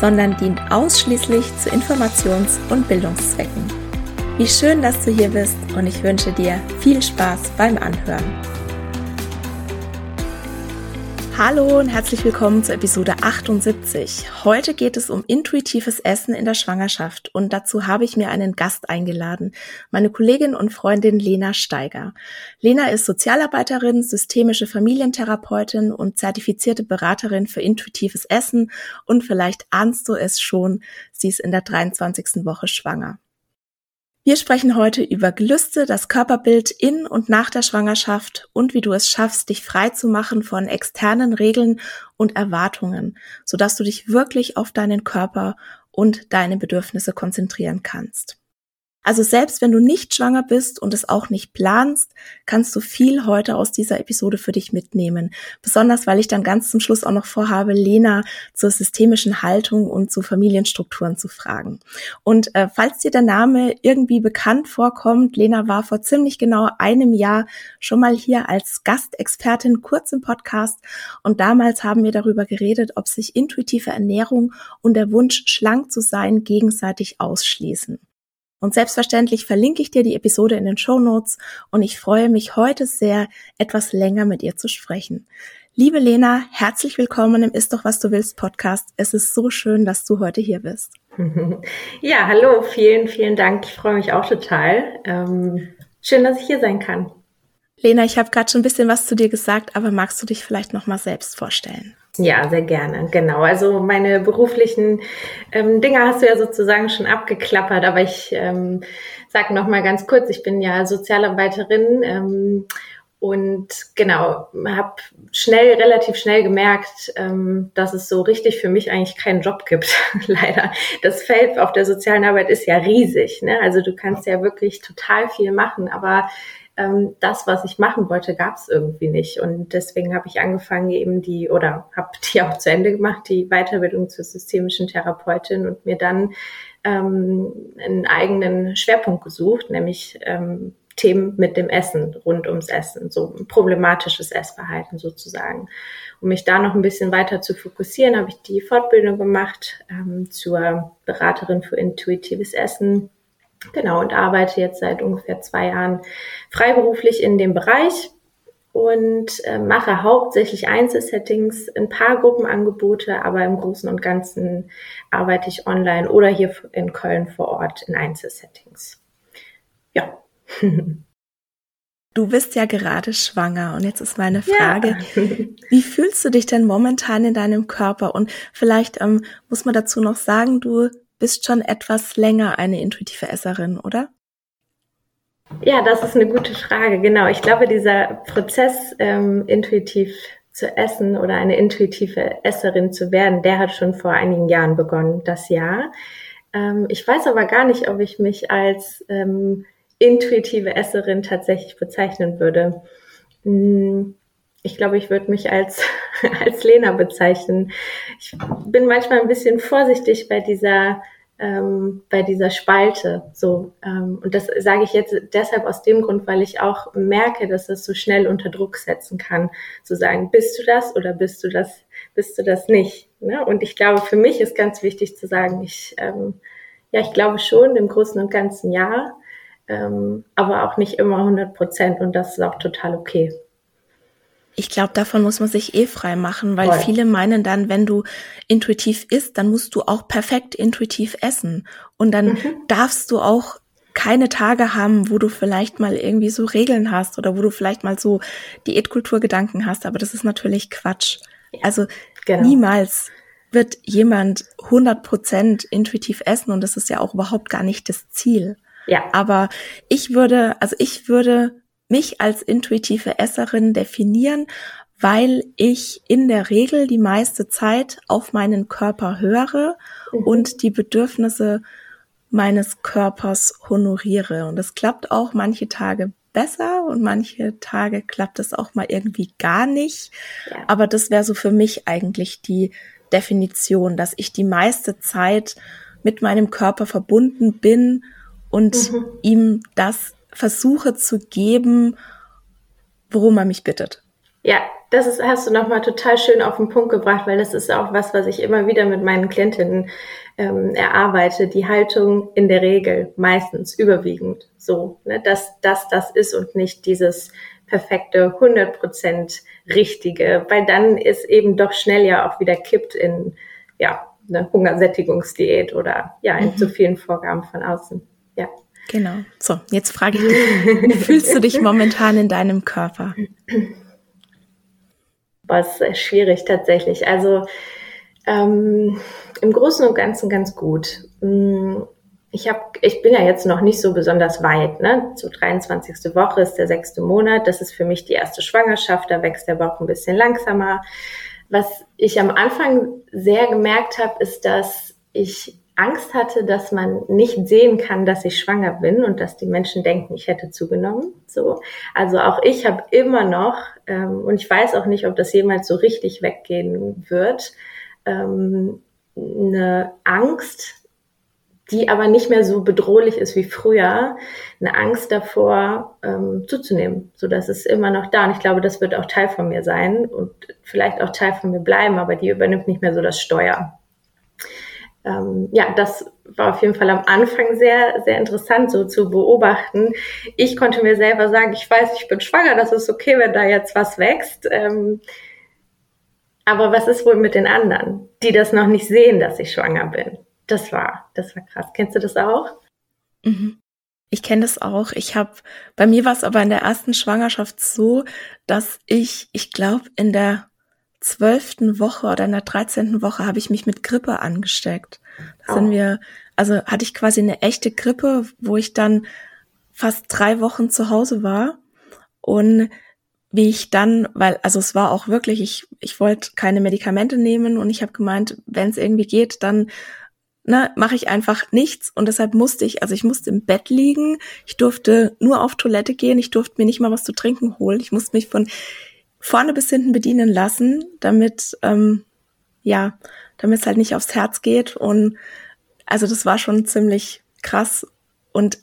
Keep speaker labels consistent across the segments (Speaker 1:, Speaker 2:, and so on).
Speaker 1: sondern dient ausschließlich zu Informations- und Bildungszwecken. Wie schön, dass du hier bist und ich wünsche dir viel Spaß beim Anhören. Hallo und herzlich willkommen zur Episode 78. Heute geht es um intuitives Essen in der Schwangerschaft und dazu habe ich mir einen Gast eingeladen, meine Kollegin und Freundin Lena Steiger. Lena ist Sozialarbeiterin, systemische Familientherapeutin und zertifizierte Beraterin für intuitives Essen und vielleicht ahnst du es schon, sie ist in der 23. Woche schwanger. Wir sprechen heute über Gelüste, das Körperbild in und nach der Schwangerschaft und wie du es schaffst, dich frei zu machen von externen Regeln und Erwartungen, sodass du dich wirklich auf deinen Körper und deine Bedürfnisse konzentrieren kannst. Also selbst wenn du nicht schwanger bist und es auch nicht planst, kannst du viel heute aus dieser Episode für dich mitnehmen. Besonders weil ich dann ganz zum Schluss auch noch vorhabe, Lena zur systemischen Haltung und zu Familienstrukturen zu fragen. Und äh, falls dir der Name irgendwie bekannt vorkommt, Lena war vor ziemlich genau einem Jahr schon mal hier als Gastexpertin kurz im Podcast und damals haben wir darüber geredet, ob sich intuitive Ernährung und der Wunsch, schlank zu sein, gegenseitig ausschließen. Und selbstverständlich verlinke ich dir die Episode in den Show Notes und ich freue mich heute sehr, etwas länger mit ihr zu sprechen. Liebe Lena, herzlich willkommen im Ist doch was du willst Podcast. Es ist so schön, dass du heute hier bist.
Speaker 2: Ja, hallo, vielen, vielen Dank. Ich freue mich auch total. Ähm, schön, dass ich hier sein kann.
Speaker 1: Lena, ich habe gerade schon ein bisschen was zu dir gesagt, aber magst du dich vielleicht noch mal selbst vorstellen?
Speaker 2: Ja, sehr gerne. Genau. Also meine beruflichen ähm, Dinge hast du ja sozusagen schon abgeklappert, aber ich ähm, sage noch mal ganz kurz: Ich bin ja Sozialarbeiterin ähm, und genau habe schnell, relativ schnell gemerkt, ähm, dass es so richtig für mich eigentlich keinen Job gibt. Leider. Das Feld auf der sozialen Arbeit ist ja riesig. Ne? Also du kannst ja wirklich total viel machen, aber ähm, das, was ich machen wollte, gab es irgendwie nicht. Und deswegen habe ich angefangen, eben die, oder habe die auch zu Ende gemacht, die Weiterbildung zur systemischen Therapeutin und mir dann ähm, einen eigenen Schwerpunkt gesucht, nämlich ähm, Themen mit dem Essen, rund ums Essen, so problematisches Essverhalten sozusagen. Um mich da noch ein bisschen weiter zu fokussieren, habe ich die Fortbildung gemacht ähm, zur Beraterin für intuitives Essen Genau, und arbeite jetzt seit ungefähr zwei Jahren freiberuflich in dem Bereich und äh, mache hauptsächlich Einzelsettings, ein paar Gruppenangebote, aber im Großen und Ganzen arbeite ich online oder hier in Köln vor Ort in Einzelsettings. Ja.
Speaker 1: Du bist ja gerade schwanger und jetzt ist meine Frage, ja. wie fühlst du dich denn momentan in deinem Körper? Und vielleicht ähm, muss man dazu noch sagen, du bist schon etwas länger eine intuitive Esserin, oder?
Speaker 2: Ja, das ist eine gute Frage. Genau. Ich glaube, dieser Prozess, ähm, intuitiv zu essen oder eine intuitive Esserin zu werden, der hat schon vor einigen Jahren begonnen, das Jahr. Ähm, ich weiß aber gar nicht, ob ich mich als ähm, intuitive Esserin tatsächlich bezeichnen würde. Hm, ich glaube, ich würde mich als, als Lena bezeichnen. Ich bin manchmal ein bisschen vorsichtig bei dieser, ähm, bei dieser Spalte. So, ähm, und das sage ich jetzt deshalb aus dem Grund, weil ich auch merke, dass das so schnell unter Druck setzen kann, zu sagen, bist du das oder bist du das, bist du das nicht. Ne? Und ich glaube, für mich ist ganz wichtig zu sagen, ich, ähm, ja, ich glaube schon im Großen und Ganzen ja, ähm, aber auch nicht immer 100 Prozent und das ist auch total okay.
Speaker 1: Ich glaube, davon muss man sich eh frei machen, weil Voll. viele meinen dann, wenn du intuitiv isst, dann musst du auch perfekt intuitiv essen. Und dann mhm. darfst du auch keine Tage haben, wo du vielleicht mal irgendwie so Regeln hast oder wo du vielleicht mal so Diätkulturgedanken hast. Aber das ist natürlich Quatsch. Ja, also genau. niemals wird jemand 100% intuitiv essen und das ist ja auch überhaupt gar nicht das Ziel. Ja. Aber ich würde, also ich würde mich als intuitive Esserin definieren, weil ich in der Regel die meiste Zeit auf meinen Körper höre mhm. und die Bedürfnisse meines Körpers honoriere. Und das klappt auch manche Tage besser und manche Tage klappt es auch mal irgendwie gar nicht. Ja. Aber das wäre so für mich eigentlich die Definition, dass ich die meiste Zeit mit meinem Körper verbunden bin und mhm. ihm das versuche zu geben, worum er mich bittet.
Speaker 2: Ja, das ist, hast du nochmal total schön auf den Punkt gebracht, weil das ist auch was, was ich immer wieder mit meinen Klientinnen ähm, erarbeite. Die Haltung in der Regel, meistens, überwiegend so, ne, dass das das ist und nicht dieses perfekte, 100% richtige, weil dann ist eben doch schnell ja auch wieder kippt in, ja, eine Hungersättigungsdiät oder ja, in mhm. zu vielen Vorgaben von außen. Ja.
Speaker 1: Genau. So, jetzt frage ich dich, wie fühlst du dich momentan in deinem Körper?
Speaker 2: Was schwierig tatsächlich. Also ähm, im Großen und Ganzen ganz gut. Mm, ich hab, ich bin ja jetzt noch nicht so besonders weit. Ne? Zur 23. Woche ist der sechste Monat. Das ist für mich die erste Schwangerschaft. Da wächst der Bauch ein bisschen langsamer. Was ich am Anfang sehr gemerkt habe, ist, dass ich Angst hatte, dass man nicht sehen kann, dass ich schwanger bin und dass die Menschen denken, ich hätte zugenommen. So, also auch ich habe immer noch ähm, und ich weiß auch nicht, ob das jemals so richtig weggehen wird, ähm, eine Angst, die aber nicht mehr so bedrohlich ist wie früher, eine Angst davor ähm, zuzunehmen, so dass es immer noch da und ich glaube, das wird auch Teil von mir sein und vielleicht auch Teil von mir bleiben, aber die übernimmt nicht mehr so das Steuer ähm, ja, das war auf jeden Fall am Anfang sehr, sehr interessant so zu beobachten. Ich konnte mir selber sagen, ich weiß, ich bin schwanger, das ist okay, wenn da jetzt was wächst. Ähm, aber was ist wohl mit den anderen, die das noch nicht sehen, dass ich schwanger bin? Das war, das war krass. Kennst du das auch?
Speaker 1: Mhm. Ich kenne das auch. Ich habe, bei mir war es aber in der ersten Schwangerschaft so, dass ich, ich glaube, in der zwölften Woche oder in der dreizehnten Woche habe ich mich mit Grippe angesteckt. Da oh. sind wir, also hatte ich quasi eine echte Grippe, wo ich dann fast drei Wochen zu Hause war. Und wie ich dann, weil, also es war auch wirklich, ich, ich wollte keine Medikamente nehmen und ich habe gemeint, wenn es irgendwie geht, dann ne, mache ich einfach nichts. Und deshalb musste ich, also ich musste im Bett liegen, ich durfte nur auf Toilette gehen, ich durfte mir nicht mal was zu trinken holen, ich musste mich von vorne bis hinten bedienen lassen, damit, ähm, ja, damit es halt nicht aufs Herz geht. Und also das war schon ziemlich krass. Und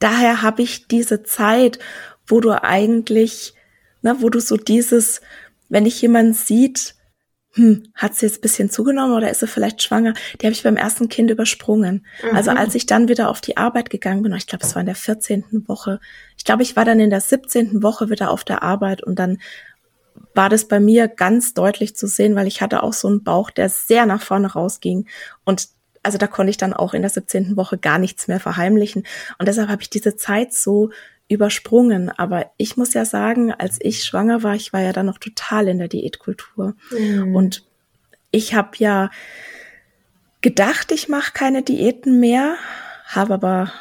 Speaker 1: daher habe ich diese Zeit, wo du eigentlich, ne, wo du so dieses, wenn dich jemand sieht, hm, hat sie jetzt ein bisschen zugenommen oder ist sie vielleicht schwanger? Die habe ich beim ersten Kind übersprungen. Mhm. Also als ich dann wieder auf die Arbeit gegangen bin, ich glaube, es war in der 14. Woche, ich glaube, ich war dann in der 17. Woche wieder auf der Arbeit und dann war das bei mir ganz deutlich zu sehen, weil ich hatte auch so einen Bauch, der sehr nach vorne rausging und also da konnte ich dann auch in der 17. Woche gar nichts mehr verheimlichen und deshalb habe ich diese Zeit so übersprungen. Aber ich muss ja sagen, als ich schwanger war, ich war ja dann noch total in der Diätkultur. Mhm. Und ich habe ja gedacht, ich mache keine Diäten mehr, habe aber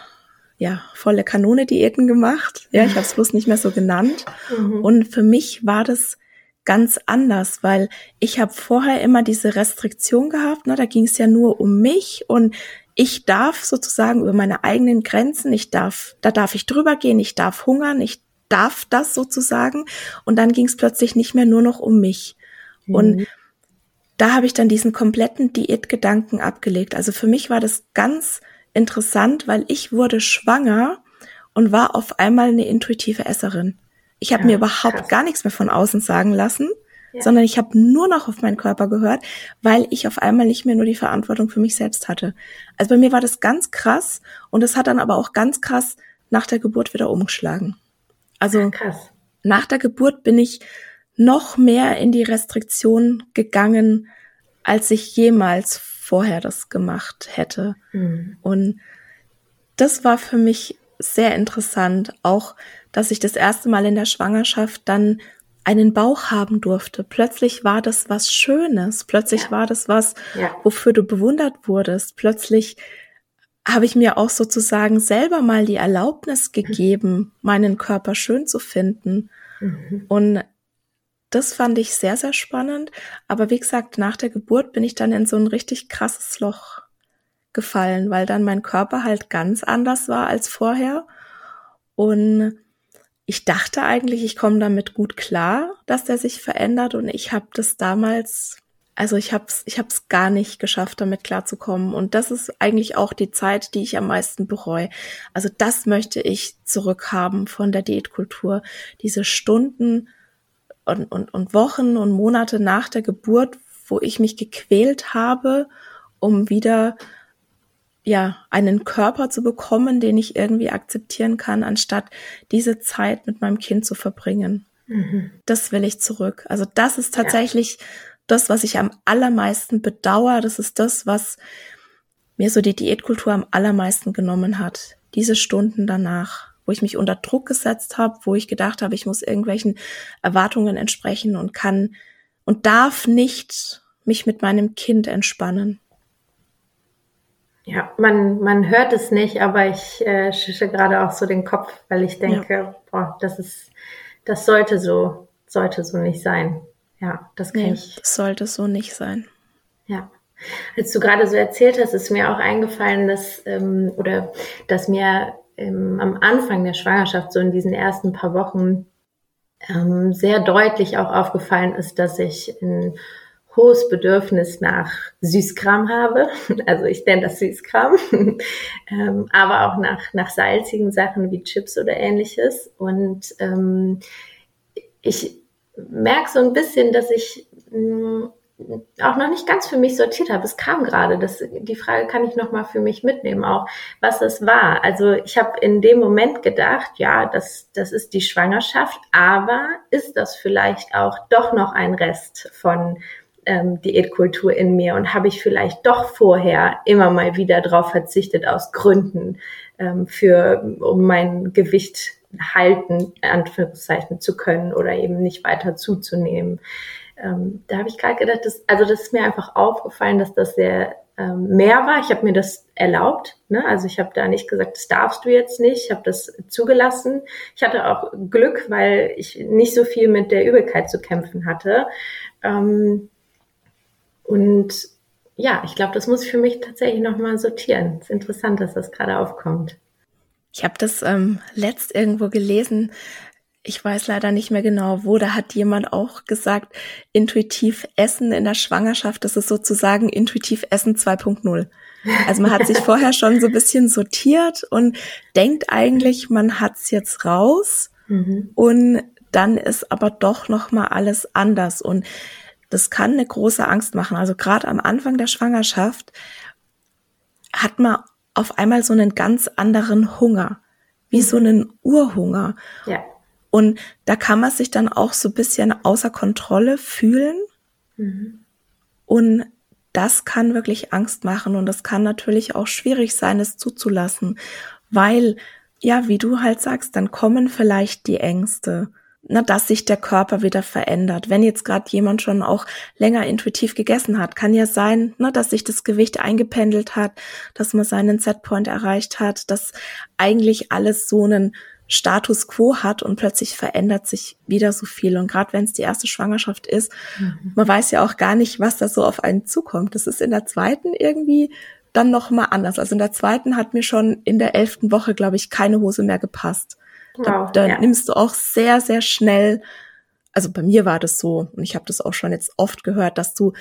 Speaker 1: ja volle Kanone Diäten gemacht. Ja, ich habe es bloß nicht mehr so genannt. Mhm. Und für mich war das ganz anders, weil ich habe vorher immer diese Restriktion gehabt. Ne? Da ging es ja nur um mich und ich darf sozusagen über meine eigenen Grenzen, ich darf, da darf ich drüber gehen, ich darf hungern, ich darf das sozusagen. Und dann ging es plötzlich nicht mehr nur noch um mich. Mhm. Und da habe ich dann diesen kompletten Diätgedanken abgelegt. Also für mich war das ganz interessant, weil ich wurde schwanger und war auf einmal eine intuitive Esserin. Ich habe ja, mir überhaupt krass. gar nichts mehr von außen sagen lassen sondern ich habe nur noch auf meinen Körper gehört, weil ich auf einmal nicht mehr nur die Verantwortung für mich selbst hatte. Also bei mir war das ganz krass und es hat dann aber auch ganz krass nach der Geburt wieder umgeschlagen. Also krass. nach der Geburt bin ich noch mehr in die Restriktion gegangen, als ich jemals vorher das gemacht hätte. Mhm. Und das war für mich sehr interessant, auch dass ich das erste Mal in der Schwangerschaft dann einen Bauch haben durfte. Plötzlich war das was Schönes. Plötzlich ja. war das was, ja. wofür du bewundert wurdest. Plötzlich habe ich mir auch sozusagen selber mal die Erlaubnis gegeben, meinen Körper schön zu finden. Mhm. Und das fand ich sehr, sehr spannend. Aber wie gesagt, nach der Geburt bin ich dann in so ein richtig krasses Loch gefallen, weil dann mein Körper halt ganz anders war als vorher. Und ich dachte eigentlich, ich komme damit gut klar, dass der sich verändert. Und ich habe das damals, also ich habe es ich hab's gar nicht geschafft, damit klarzukommen. Und das ist eigentlich auch die Zeit, die ich am meisten bereue. Also das möchte ich zurückhaben von der Diätkultur, diese Stunden und, und, und Wochen und Monate nach der Geburt, wo ich mich gequält habe, um wieder ja, einen Körper zu bekommen, den ich irgendwie akzeptieren kann, anstatt diese Zeit mit meinem Kind zu verbringen. Mhm. Das will ich zurück. Also das ist tatsächlich ja. das, was ich am allermeisten bedauere. Das ist das, was mir so die Diätkultur am allermeisten genommen hat. Diese Stunden danach, wo ich mich unter Druck gesetzt habe, wo ich gedacht habe, ich muss irgendwelchen Erwartungen entsprechen und kann und darf nicht mich mit meinem Kind entspannen.
Speaker 2: Ja, man, man hört es nicht, aber ich äh, schische gerade auch so den Kopf, weil ich denke, ja. boah, das ist, das sollte so, sollte so nicht sein. Ja, das kann nee, ich.
Speaker 1: Das sollte so nicht sein.
Speaker 2: Ja. Als du gerade so erzählt hast, ist mir auch eingefallen, dass, ähm, oder dass mir ähm, am Anfang der Schwangerschaft, so in diesen ersten paar Wochen, ähm, sehr deutlich auch aufgefallen ist, dass ich in hohes Bedürfnis nach Süßkram habe. Also ich nenne das Süßkram, ähm, aber auch nach, nach salzigen Sachen wie Chips oder ähnliches. Und ähm, ich merke so ein bisschen, dass ich mm, auch noch nicht ganz für mich sortiert habe. Es kam gerade. Das, die Frage kann ich noch mal für mich mitnehmen, auch was es war. Also ich habe in dem Moment gedacht, ja, das, das ist die Schwangerschaft, aber ist das vielleicht auch doch noch ein Rest von ähm, Diätkultur in mir und habe ich vielleicht doch vorher immer mal wieder drauf verzichtet aus Gründen ähm, für, um mein Gewicht halten, Anführungszeichen zu können oder eben nicht weiter zuzunehmen. Ähm, da habe ich gerade gedacht, dass, also das ist mir einfach aufgefallen, dass das sehr ähm, mehr war. Ich habe mir das erlaubt. Ne? Also ich habe da nicht gesagt, das darfst du jetzt nicht. Ich habe das zugelassen. Ich hatte auch Glück, weil ich nicht so viel mit der Übelkeit zu kämpfen hatte. Ähm, und ja, ich glaube, das muss ich für mich tatsächlich nochmal sortieren. Es ist interessant, dass das gerade aufkommt.
Speaker 1: Ich habe das ähm, letzt irgendwo gelesen. Ich weiß leider nicht mehr genau, wo. Da hat jemand auch gesagt, intuitiv Essen in der Schwangerschaft, das ist sozusagen intuitiv Essen 2.0. Also man hat sich vorher schon so ein bisschen sortiert und denkt eigentlich, man hat's jetzt raus. Mhm. Und dann ist aber doch noch mal alles anders. Und das kann eine große Angst machen. Also gerade am Anfang der Schwangerschaft hat man auf einmal so einen ganz anderen Hunger, wie so mhm. einen Urhunger. Ja. Und da kann man sich dann auch so ein bisschen außer Kontrolle fühlen. Mhm. Und das kann wirklich Angst machen und das kann natürlich auch schwierig sein, es zuzulassen, weil, ja, wie du halt sagst, dann kommen vielleicht die Ängste na, dass sich der Körper wieder verändert. Wenn jetzt gerade jemand schon auch länger intuitiv gegessen hat, kann ja sein, na, dass sich das Gewicht eingependelt hat, dass man seinen Setpoint erreicht hat, dass eigentlich alles so einen Status quo hat und plötzlich verändert sich wieder so viel. Und gerade wenn es die erste Schwangerschaft ist, mhm. man weiß ja auch gar nicht, was da so auf einen zukommt. Das ist in der zweiten irgendwie dann noch mal anders. Also in der zweiten hat mir schon in der elften Woche, glaube ich, keine Hose mehr gepasst. Da, da ja. nimmst du auch sehr, sehr schnell, also bei mir war das so, und ich habe das auch schon jetzt oft gehört, dass du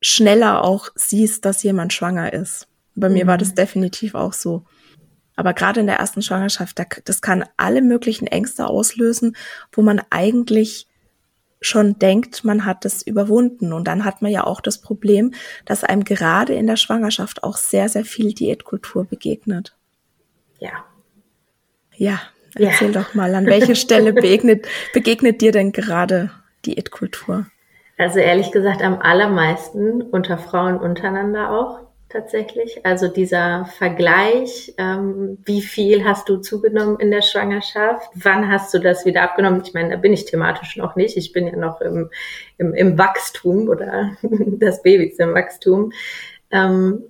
Speaker 1: schneller auch siehst, dass jemand schwanger ist. Bei mhm. mir war das mhm. definitiv auch so. Aber gerade in der ersten Schwangerschaft, das kann alle möglichen Ängste auslösen, wo man eigentlich schon denkt, man hat es überwunden. Und dann hat man ja auch das Problem, dass einem gerade in der Schwangerschaft auch sehr, sehr viel Diätkultur begegnet.
Speaker 2: Ja.
Speaker 1: Ja, Erzähl ja. doch mal, an welcher Stelle begegnet, begegnet dir denn gerade Diätkultur?
Speaker 2: Also ehrlich gesagt am allermeisten unter Frauen untereinander auch tatsächlich. Also dieser Vergleich, ähm, wie viel hast du zugenommen in der Schwangerschaft? Wann hast du das wieder abgenommen? Ich meine, da bin ich thematisch noch nicht. Ich bin ja noch im, im, im Wachstum oder das Baby ist im Wachstum. Ähm,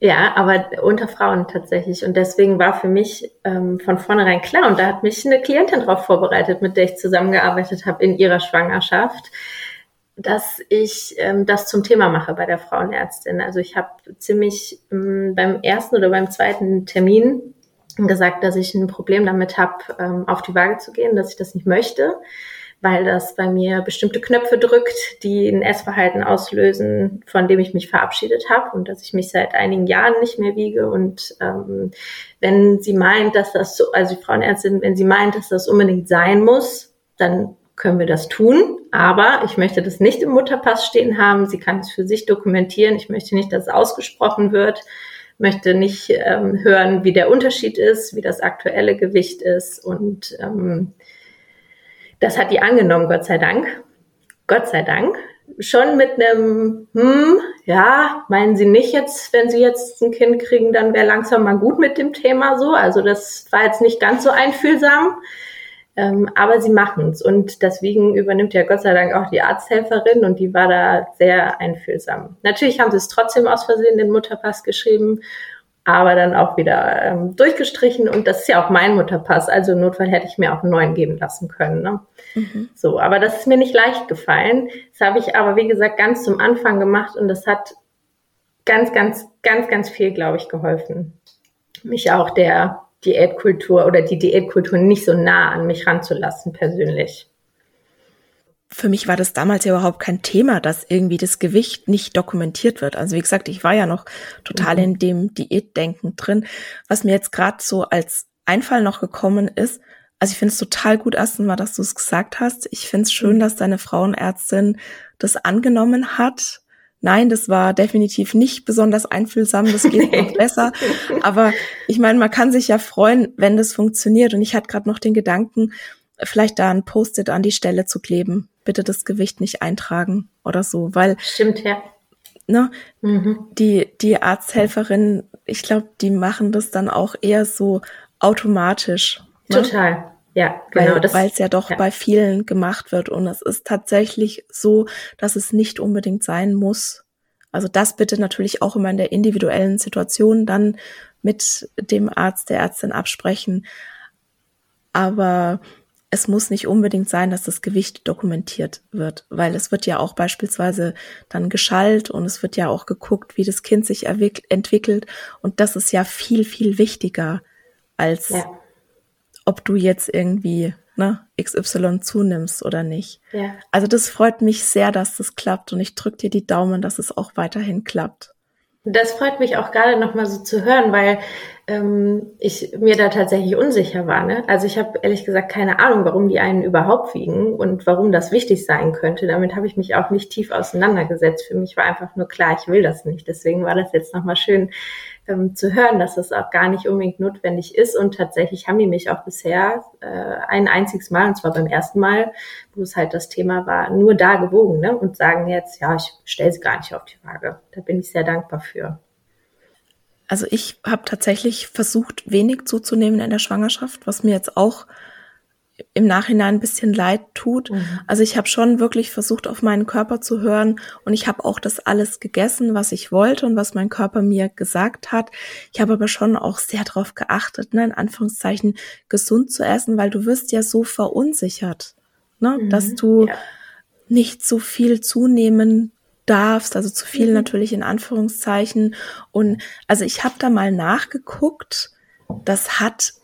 Speaker 2: ja, aber unter Frauen tatsächlich. Und deswegen war für mich ähm, von vornherein klar, und da hat mich eine Klientin darauf vorbereitet, mit der ich zusammengearbeitet habe in ihrer Schwangerschaft, dass ich ähm, das zum Thema mache bei der Frauenärztin. Also ich habe ziemlich ähm, beim ersten oder beim zweiten Termin gesagt, dass ich ein Problem damit habe, ähm, auf die Waage zu gehen, dass ich das nicht möchte, weil das bei mir bestimmte Knöpfe drückt, die ein Essverhalten auslösen, von dem ich mich verabschiedet habe und dass ich mich seit einigen Jahren nicht mehr wiege. Und ähm, wenn sie meint, dass das so, also die Frauenärztin, wenn sie meint, dass das unbedingt sein muss, dann können wir das tun. Aber ich möchte das nicht im Mutterpass stehen haben. Sie kann es für sich dokumentieren. Ich möchte nicht, dass es ausgesprochen wird. Möchte nicht ähm, hören, wie der Unterschied ist, wie das aktuelle Gewicht ist. Und ähm, das hat die angenommen, Gott sei Dank. Gott sei Dank. Schon mit einem, hm, ja, meinen Sie nicht jetzt, wenn Sie jetzt ein Kind kriegen, dann wäre langsam mal gut mit dem Thema so. Also das war jetzt nicht ganz so einfühlsam. Ähm, aber sie machen es und deswegen übernimmt ja Gott sei Dank auch die Arzthelferin und die war da sehr einfühlsam. Natürlich haben sie es trotzdem aus Versehen den Mutterpass geschrieben, aber dann auch wieder ähm, durchgestrichen und das ist ja auch mein Mutterpass, also im Notfall hätte ich mir auch einen neuen geben lassen können. Ne? Mhm. So, aber das ist mir nicht leicht gefallen. Das habe ich aber, wie gesagt, ganz zum Anfang gemacht und das hat ganz, ganz, ganz, ganz viel, glaube ich, geholfen. Mich auch der Diätkultur oder die Diätkultur nicht so nah an mich ranzulassen persönlich.
Speaker 1: Für mich war das damals ja überhaupt kein Thema, dass irgendwie das Gewicht nicht dokumentiert wird. Also wie gesagt, ich war ja noch total mhm. in dem Diätdenken drin. Was mir jetzt gerade so als Einfall noch gekommen ist, also ich finde es total gut erstens mal, dass du es gesagt hast. Ich finde es schön, mhm. dass deine Frauenärztin das angenommen hat Nein, das war definitiv nicht besonders einfühlsam, das geht noch besser. Aber ich meine, man kann sich ja freuen, wenn das funktioniert. Und ich hatte gerade noch den Gedanken, vielleicht da ein Post-it an die Stelle zu kleben. Bitte das Gewicht nicht eintragen oder so, weil.
Speaker 2: Stimmt, ja.
Speaker 1: Ne, mhm. die, die Arzthelferinnen, ich glaube, die machen das dann auch eher so automatisch.
Speaker 2: Ne? Total. Ja, genau.
Speaker 1: Weil es ja doch ja. bei vielen gemacht wird. Und es ist tatsächlich so, dass es nicht unbedingt sein muss. Also das bitte natürlich auch immer in der individuellen Situation dann mit dem Arzt, der Ärztin absprechen. Aber es muss nicht unbedingt sein, dass das Gewicht dokumentiert wird, weil es wird ja auch beispielsweise dann geschallt und es wird ja auch geguckt, wie das Kind sich entwickelt. Und das ist ja viel, viel wichtiger als ja ob du jetzt irgendwie ne, XY zunimmst oder nicht. Ja. Also das freut mich sehr, dass das klappt und ich drücke dir die Daumen, dass es auch weiterhin klappt.
Speaker 2: Das freut mich auch gerade noch mal so zu hören, weil ähm, ich mir da tatsächlich unsicher war. Ne? Also ich habe ehrlich gesagt keine Ahnung, warum die einen überhaupt wiegen und warum das wichtig sein könnte. Damit habe ich mich auch nicht tief auseinandergesetzt. Für mich war einfach nur klar, ich will das nicht. Deswegen war das jetzt noch mal schön ähm, zu hören, dass das auch gar nicht unbedingt notwendig ist. Und tatsächlich haben die mich auch bisher äh, ein einziges Mal, und zwar beim ersten Mal, wo es halt das Thema war, nur da gewogen ne? und sagen jetzt, ja, ich stelle sie gar nicht auf die Waage. Da bin ich sehr dankbar für.
Speaker 1: Also ich habe tatsächlich versucht, wenig zuzunehmen in der Schwangerschaft, was mir jetzt auch im Nachhinein ein bisschen leid tut. Mhm. Also ich habe schon wirklich versucht, auf meinen Körper zu hören und ich habe auch das alles gegessen, was ich wollte und was mein Körper mir gesagt hat. Ich habe aber schon auch sehr darauf geachtet, ne, in Anführungszeichen gesund zu essen, weil du wirst ja so verunsichert, ne, mhm. dass du ja. nicht so viel zunehmen darfst, also zu viel mhm. natürlich in Anführungszeichen. Und also ich habe da mal nachgeguckt, das hat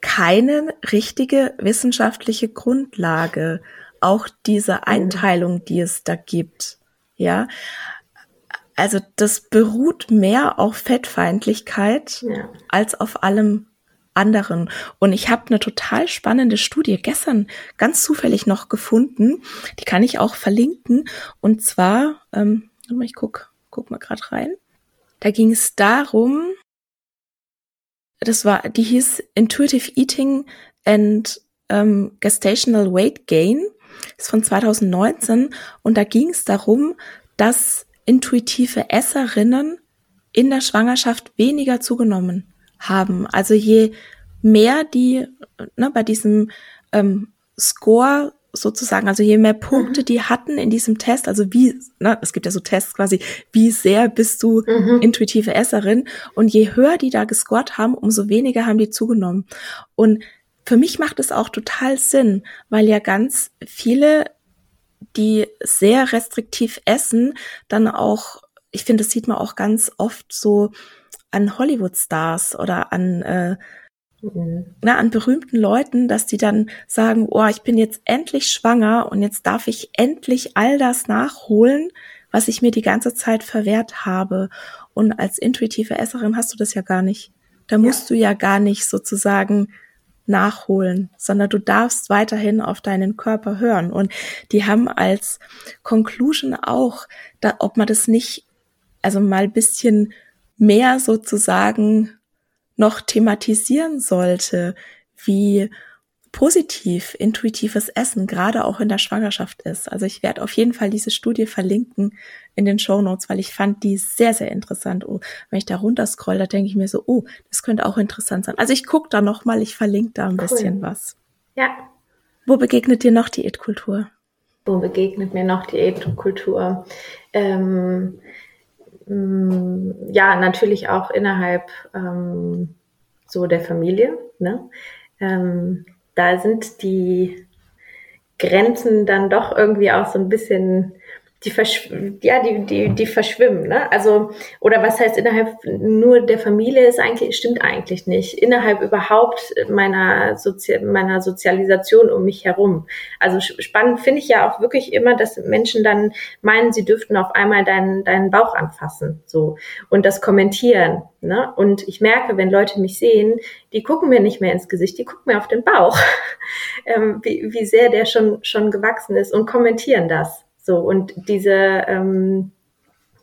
Speaker 1: keine richtige wissenschaftliche Grundlage, auch diese mhm. Einteilung, die es da gibt. Ja, also das beruht mehr auf Fettfeindlichkeit ja. als auf allem anderen. Und ich habe eine total spannende Studie gestern ganz zufällig noch gefunden. Die kann ich auch verlinken. Und zwar, ähm, ich guck, guck mal gerade rein. Da ging es darum, das war, die hieß Intuitive Eating and ähm, Gestational Weight Gain. ist von 2019 und da ging es darum, dass intuitive Esserinnen in der Schwangerschaft weniger zugenommen haben. Also je mehr die ne, bei diesem ähm, Score sozusagen, also je mehr Punkte mhm. die hatten in diesem Test, also wie, ne, es gibt ja so Tests quasi, wie sehr bist du mhm. intuitive Esserin und je höher die da gescored haben, umso weniger haben die zugenommen. Und für mich macht es auch total Sinn, weil ja ganz viele, die sehr restriktiv essen, dann auch, ich finde, das sieht man auch ganz oft so an Hollywood-Stars oder an äh, Mhm. Na, an berühmten Leuten, dass die dann sagen, oh, ich bin jetzt endlich schwanger und jetzt darf ich endlich all das nachholen, was ich mir die ganze Zeit verwehrt habe. Und als intuitive Esserin hast du das ja gar nicht. Da musst ja. du ja gar nicht sozusagen nachholen, sondern du darfst weiterhin auf deinen Körper hören. Und die haben als Conclusion auch, da, ob man das nicht, also mal bisschen mehr sozusagen noch thematisieren sollte, wie positiv intuitives Essen gerade auch in der Schwangerschaft ist. Also ich werde auf jeden Fall diese Studie verlinken in den Show Notes, weil ich fand die sehr, sehr interessant. Oh, wenn ich da runter scroll, da denke ich mir so, oh, das könnte auch interessant sein. Also ich gucke da noch mal, ich verlinke da ein cool. bisschen was.
Speaker 2: Ja.
Speaker 1: Wo begegnet dir noch Diätkultur?
Speaker 2: Wo begegnet mir noch Diätkultur? Ähm, ja, natürlich auch innerhalb ähm, so der Familie. Ne? Ähm, da sind die Grenzen dann doch irgendwie auch so ein bisschen die verschw ja, die, die, die verschwimmen, ne? Also, oder was heißt innerhalb nur der Familie ist eigentlich, stimmt eigentlich nicht. Innerhalb überhaupt meiner, Sozi meiner Sozialisation um mich herum. Also spannend finde ich ja auch wirklich immer, dass Menschen dann meinen, sie dürften auf einmal deinen, deinen Bauch anfassen, so. Und das kommentieren, ne? Und ich merke, wenn Leute mich sehen, die gucken mir nicht mehr ins Gesicht, die gucken mir auf den Bauch, ähm, wie, wie sehr der schon, schon gewachsen ist und kommentieren das. So, und diese ähm,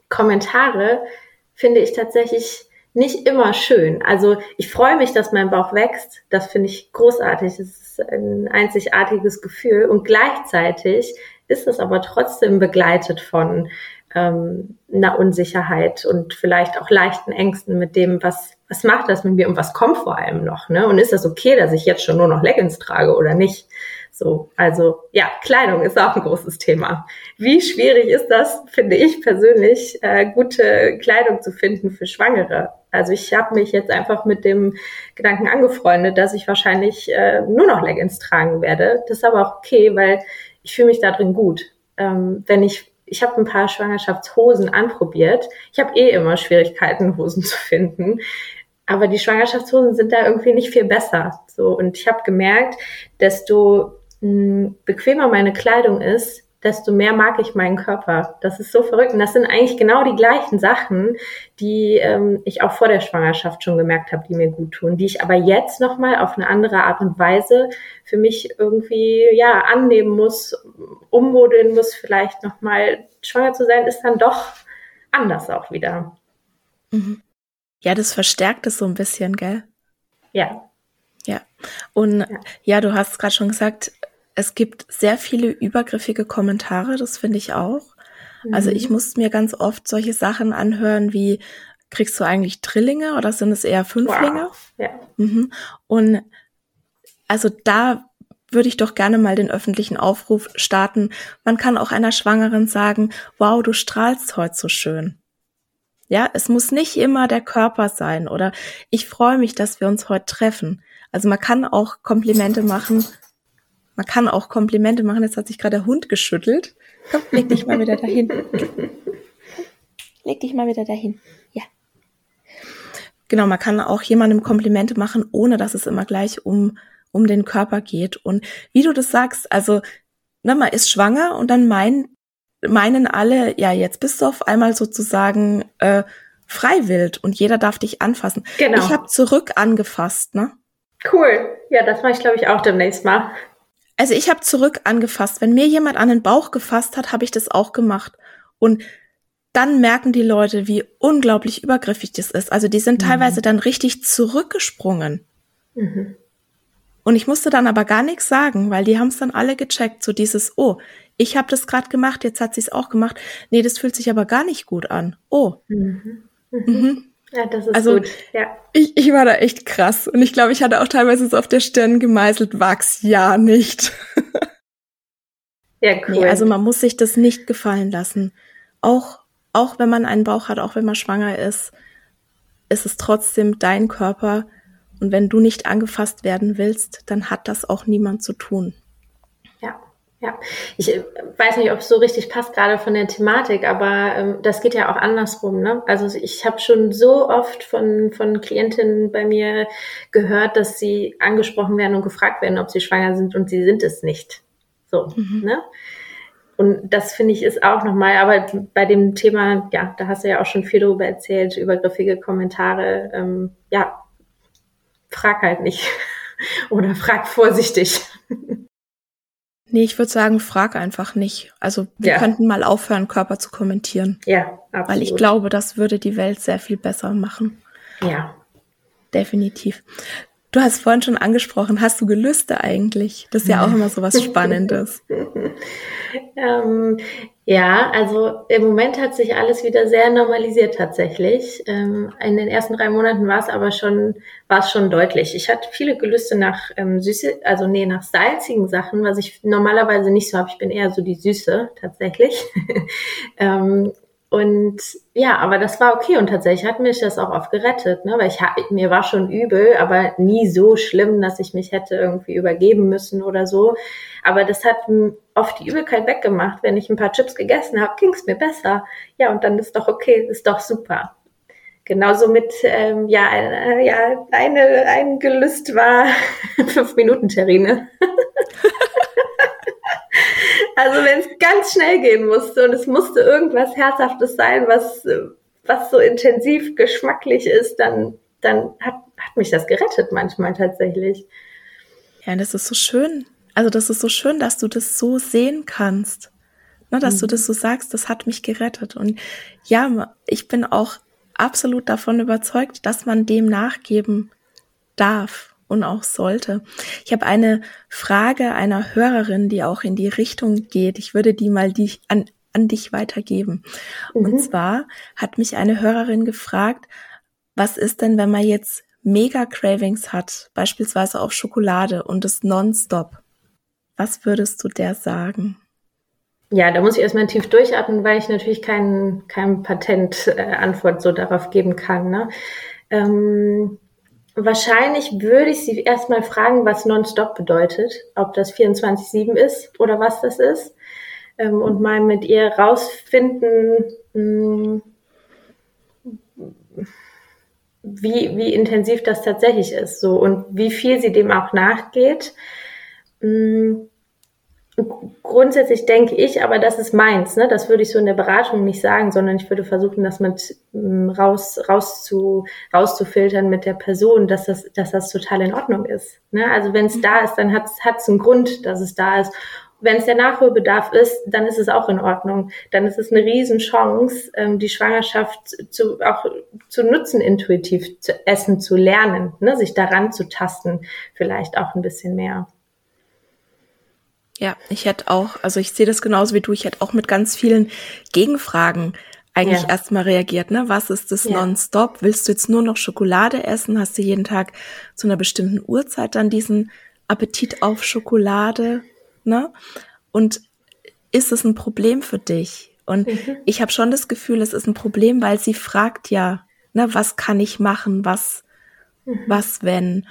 Speaker 2: Kommentare finde ich tatsächlich nicht immer schön. Also ich freue mich, dass mein Bauch wächst. Das finde ich großartig. Es ist ein einzigartiges Gefühl. Und gleichzeitig ist es aber trotzdem begleitet von ähm, einer Unsicherheit und vielleicht auch leichten Ängsten mit dem, was, was macht das mit mir und was kommt vor allem noch. Ne? Und ist das okay, dass ich jetzt schon nur noch Leggings trage oder nicht? So, also ja, Kleidung ist auch ein großes Thema. Wie schwierig ist das, finde ich persönlich, äh, gute Kleidung zu finden für Schwangere? Also ich habe mich jetzt einfach mit dem Gedanken angefreundet, dass ich wahrscheinlich äh, nur noch Leggings tragen werde. Das ist aber auch okay, weil ich fühle mich da drin gut. Ähm, wenn ich ich habe ein paar Schwangerschaftshosen anprobiert. Ich habe eh immer Schwierigkeiten, Hosen zu finden. Aber die Schwangerschaftshosen sind da irgendwie nicht viel besser. So und ich habe gemerkt, desto bequemer meine Kleidung ist, desto mehr mag ich meinen Körper. Das ist so verrückt. Und das sind eigentlich genau die gleichen Sachen, die ähm, ich auch vor der Schwangerschaft schon gemerkt habe, die mir gut tun, die ich aber jetzt nochmal auf eine andere Art und Weise für mich irgendwie ja annehmen muss, ummodeln muss, vielleicht nochmal schwanger zu sein, ist dann doch anders auch wieder.
Speaker 1: Mhm. Ja, das verstärkt es so ein bisschen, gell?
Speaker 2: Ja.
Speaker 1: Ja. Und ja, ja du hast gerade schon gesagt, es gibt sehr viele übergriffige Kommentare, das finde ich auch. Mhm. Also ich mhm. muss mir ganz oft solche Sachen anhören wie, kriegst du eigentlich Drillinge oder sind es eher Fünflinge?
Speaker 2: Wow. Ja.
Speaker 1: Mhm. Und also da würde ich doch gerne mal den öffentlichen Aufruf starten. Man kann auch einer Schwangeren sagen, wow, du strahlst heute so schön. Ja, es muss nicht immer der Körper sein oder ich freue mich, dass wir uns heute treffen. Also man kann auch Komplimente machen, man kann auch Komplimente machen. Jetzt hat sich gerade der Hund geschüttelt. Komm, leg dich mal wieder dahin. Leg dich mal wieder dahin. Ja. Genau, man kann auch jemandem Komplimente machen, ohne dass es immer gleich um, um den Körper geht. Und wie du das sagst, also, na, man ist schwanger und dann meinen, meinen alle, ja, jetzt bist du auf einmal sozusagen äh, freiwillig und jeder darf dich anfassen.
Speaker 2: Genau.
Speaker 1: Ich habe zurück angefasst, ne?
Speaker 2: Cool. Ja, das mache ich, glaube ich, auch demnächst mal.
Speaker 1: Also ich habe zurück angefasst. Wenn mir jemand an den Bauch gefasst hat, habe ich das auch gemacht. Und dann merken die Leute, wie unglaublich übergriffig das ist. Also die sind mhm. teilweise dann richtig zurückgesprungen. Mhm. Und ich musste dann aber gar nichts sagen, weil die haben es dann alle gecheckt. So dieses, oh, ich habe das gerade gemacht, jetzt hat sie es auch gemacht. Nee, das fühlt sich aber gar nicht gut an. Oh. Mhm.
Speaker 2: Ja, das ist also, gut. Ja.
Speaker 1: Ich, ich war da echt krass. Und ich glaube, ich hatte auch teilweise so auf der Stirn gemeißelt, wachs ja nicht. ja, cool. Nee, also man muss sich das nicht gefallen lassen. Auch, auch wenn man einen Bauch hat, auch wenn man schwanger ist, ist es trotzdem dein Körper. Und wenn du nicht angefasst werden willst, dann hat das auch niemand zu tun.
Speaker 2: Ja, ich äh, weiß nicht, ob es so richtig passt gerade von der Thematik, aber ähm, das geht ja auch andersrum. Ne? Also ich habe schon so oft von, von Klientinnen bei mir gehört, dass sie angesprochen werden und gefragt werden, ob sie schwanger sind und sie sind es nicht. So, mhm. ne? Und das finde ich ist auch nochmal, aber bei dem Thema, ja, da hast du ja auch schon viel darüber erzählt, übergriffige Kommentare, ähm, ja, frag halt nicht oder frag vorsichtig.
Speaker 1: Nee, ich würde sagen, frag einfach nicht. Also wir ja. könnten mal aufhören, Körper zu kommentieren.
Speaker 2: Ja, absolut.
Speaker 1: Weil ich glaube, das würde die Welt sehr viel besser machen.
Speaker 2: Ja.
Speaker 1: Definitiv. Du hast vorhin schon angesprochen, hast du Gelüste eigentlich? Das ist ja auch immer so was Spannendes.
Speaker 2: ähm, ja, also im Moment hat sich alles wieder sehr normalisiert tatsächlich. Ähm, in den ersten drei Monaten war es aber schon, war es schon deutlich. Ich hatte viele Gelüste nach ähm, süße, also nee, nach salzigen Sachen, was ich normalerweise nicht so habe. Ich bin eher so die Süße tatsächlich. ähm, und ja, aber das war okay und tatsächlich hat mich das auch oft gerettet, ne? weil ich mir war schon übel, aber nie so schlimm, dass ich mich hätte irgendwie übergeben müssen oder so. Aber das hat oft die Übelkeit weggemacht. Wenn ich ein paar Chips gegessen habe, ging es mir besser. Ja, und dann ist doch okay, ist doch super. Genauso mit, ähm, ja, äh, ja, eine, ein Gelüst war fünf Minuten Terrine. also wenn es ganz schnell gehen musste und es musste irgendwas Herzhaftes sein, was, was so intensiv geschmacklich ist, dann, dann hat, hat mich das gerettet manchmal tatsächlich.
Speaker 1: Ja, das ist so schön, also das ist so schön, dass du das so sehen kannst. Ne, dass mhm. du das so sagst, das hat mich gerettet. Und ja, ich bin auch absolut davon überzeugt, dass man dem nachgeben darf und auch sollte. Ich habe eine Frage einer Hörerin, die auch in die Richtung geht. Ich würde die mal die an, an dich weitergeben. Mhm. Und zwar hat mich eine Hörerin gefragt, was ist denn, wenn man jetzt mega Cravings hat, beispielsweise auf Schokolade und es nonstop? Was würdest du der sagen?
Speaker 2: Ja, da muss ich erstmal tief durchatmen, weil ich natürlich kein, kein Patentantwort äh, so darauf geben kann. Ne? Ähm, wahrscheinlich würde ich sie erstmal fragen, was Nonstop bedeutet, ob das 24-7 ist oder was das ist. Ähm, und mal mit ihr rausfinden, mh, hm, wie, wie intensiv das tatsächlich ist so und wie viel sie dem auch nachgeht. Mm, grundsätzlich denke ich, aber das ist meins, ne? Das würde ich so in der Beratung nicht sagen, sondern ich würde versuchen, das mit mm, raus, raus zu, rauszufiltern mit der Person, dass das, dass das total in Ordnung ist. Ne? Also wenn es da ist, dann hat es einen Grund, dass es da ist. Wenn es der Nachholbedarf ist, dann ist es auch in Ordnung. Dann ist es eine Riesenchance, ähm, die Schwangerschaft zu, auch zu nutzen, intuitiv zu essen, zu lernen, ne? sich daran zu tasten, vielleicht auch ein bisschen mehr.
Speaker 1: Ja, ich hätte auch, also ich sehe das genauso wie du, ich hätte auch mit ganz vielen Gegenfragen eigentlich ja. erstmal reagiert, ne? Was ist das ja. nonstop? Willst du jetzt nur noch Schokolade essen? Hast du jeden Tag zu einer bestimmten Uhrzeit dann diesen Appetit auf Schokolade, ne? Und ist es ein Problem für dich? Und mhm. ich habe schon das Gefühl, es ist ein Problem, weil sie fragt ja, ne, was kann ich machen, was, mhm. was wenn?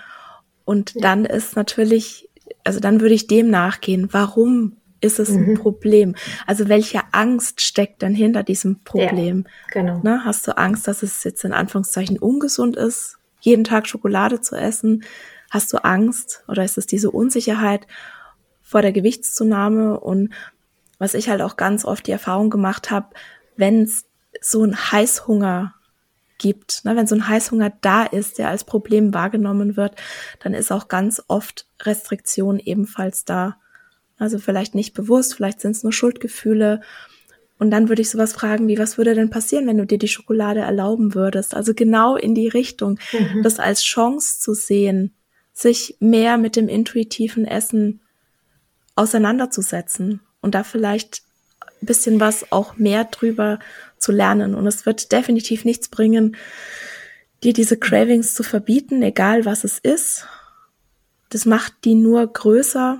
Speaker 1: Und ja. dann ist natürlich also dann würde ich dem nachgehen, warum ist es mhm. ein Problem? Also welche Angst steckt dann hinter diesem Problem? Ja, genau. Ne, hast du Angst, dass es jetzt in Anführungszeichen ungesund ist, jeden Tag Schokolade zu essen? Hast du Angst oder ist es diese Unsicherheit vor der Gewichtszunahme? Und was ich halt auch ganz oft die Erfahrung gemacht habe, wenn es so ein Heißhunger gibt. Ne? Wenn so ein Heißhunger da ist, der als Problem wahrgenommen wird, dann ist auch ganz oft Restriktion ebenfalls da. Also vielleicht nicht bewusst, vielleicht sind es nur Schuldgefühle. Und dann würde ich sowas fragen wie, was würde denn passieren, wenn du dir die Schokolade erlauben würdest? Also genau in die Richtung, mhm. das als Chance zu sehen, sich mehr mit dem intuitiven Essen auseinanderzusetzen und da vielleicht ein bisschen was auch mehr drüber zu lernen. Und es wird definitiv nichts bringen, dir diese Cravings zu verbieten, egal was es ist. Das macht die nur größer.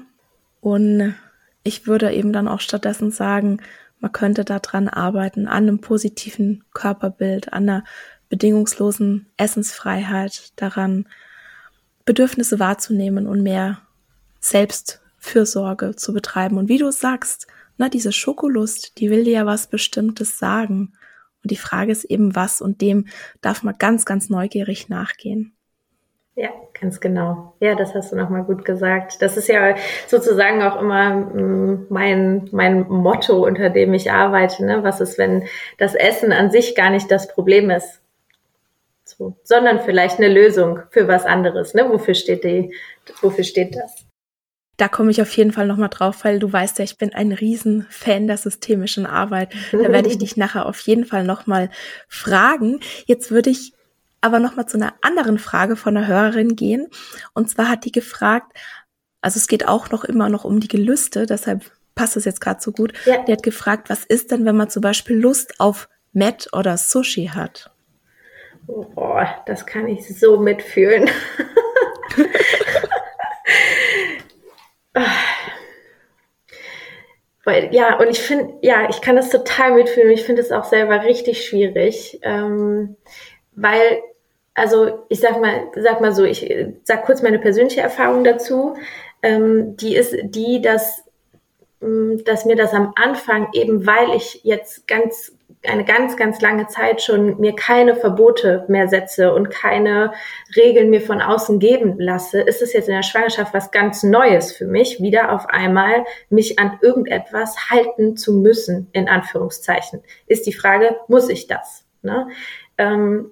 Speaker 1: Und ich würde eben dann auch stattdessen sagen, man könnte daran arbeiten, an einem positiven Körperbild, an einer bedingungslosen Essensfreiheit, daran Bedürfnisse wahrzunehmen und mehr Selbstfürsorge zu betreiben. Und wie du sagst, na, diese Schokolust, die will dir ja was Bestimmtes sagen. Und die Frage ist eben was und dem darf man ganz, ganz neugierig nachgehen.
Speaker 2: Ja, ganz genau. Ja, das hast du nochmal gut gesagt. Das ist ja sozusagen auch immer mm, mein, mein Motto, unter dem ich arbeite. Ne? Was ist, wenn das Essen an sich gar nicht das Problem ist, so, sondern vielleicht eine Lösung für was anderes. Ne? Wofür steht die, wofür steht das?
Speaker 1: Da komme ich auf jeden Fall nochmal drauf, weil du weißt ja, ich bin ein Riesenfan der systemischen Arbeit. Da werde ich dich nachher auf jeden Fall nochmal fragen. Jetzt würde ich aber nochmal zu einer anderen Frage von einer Hörerin gehen. Und zwar hat die gefragt, also es geht auch noch immer noch um die Gelüste, deshalb passt es jetzt gerade so gut. Ja. Die hat gefragt, was ist denn, wenn man zum Beispiel Lust auf Met oder Sushi hat?
Speaker 2: Oh, das kann ich so mitfühlen. Weil, ja, und ich finde, ja, ich kann das total mitfühlen. Ich finde es auch selber richtig schwierig, ähm, weil also ich sag mal, sag mal so, ich sag kurz meine persönliche Erfahrung dazu. Ähm, die ist die, dass, mm, dass mir das am Anfang eben, weil ich jetzt ganz eine ganz, ganz lange Zeit schon mir keine Verbote mehr setze und keine Regeln mir von außen geben lasse, ist es jetzt in der Schwangerschaft was ganz Neues für mich, wieder auf einmal mich an irgendetwas halten zu müssen, in Anführungszeichen. Ist die Frage, muss ich das? Ne? Ähm,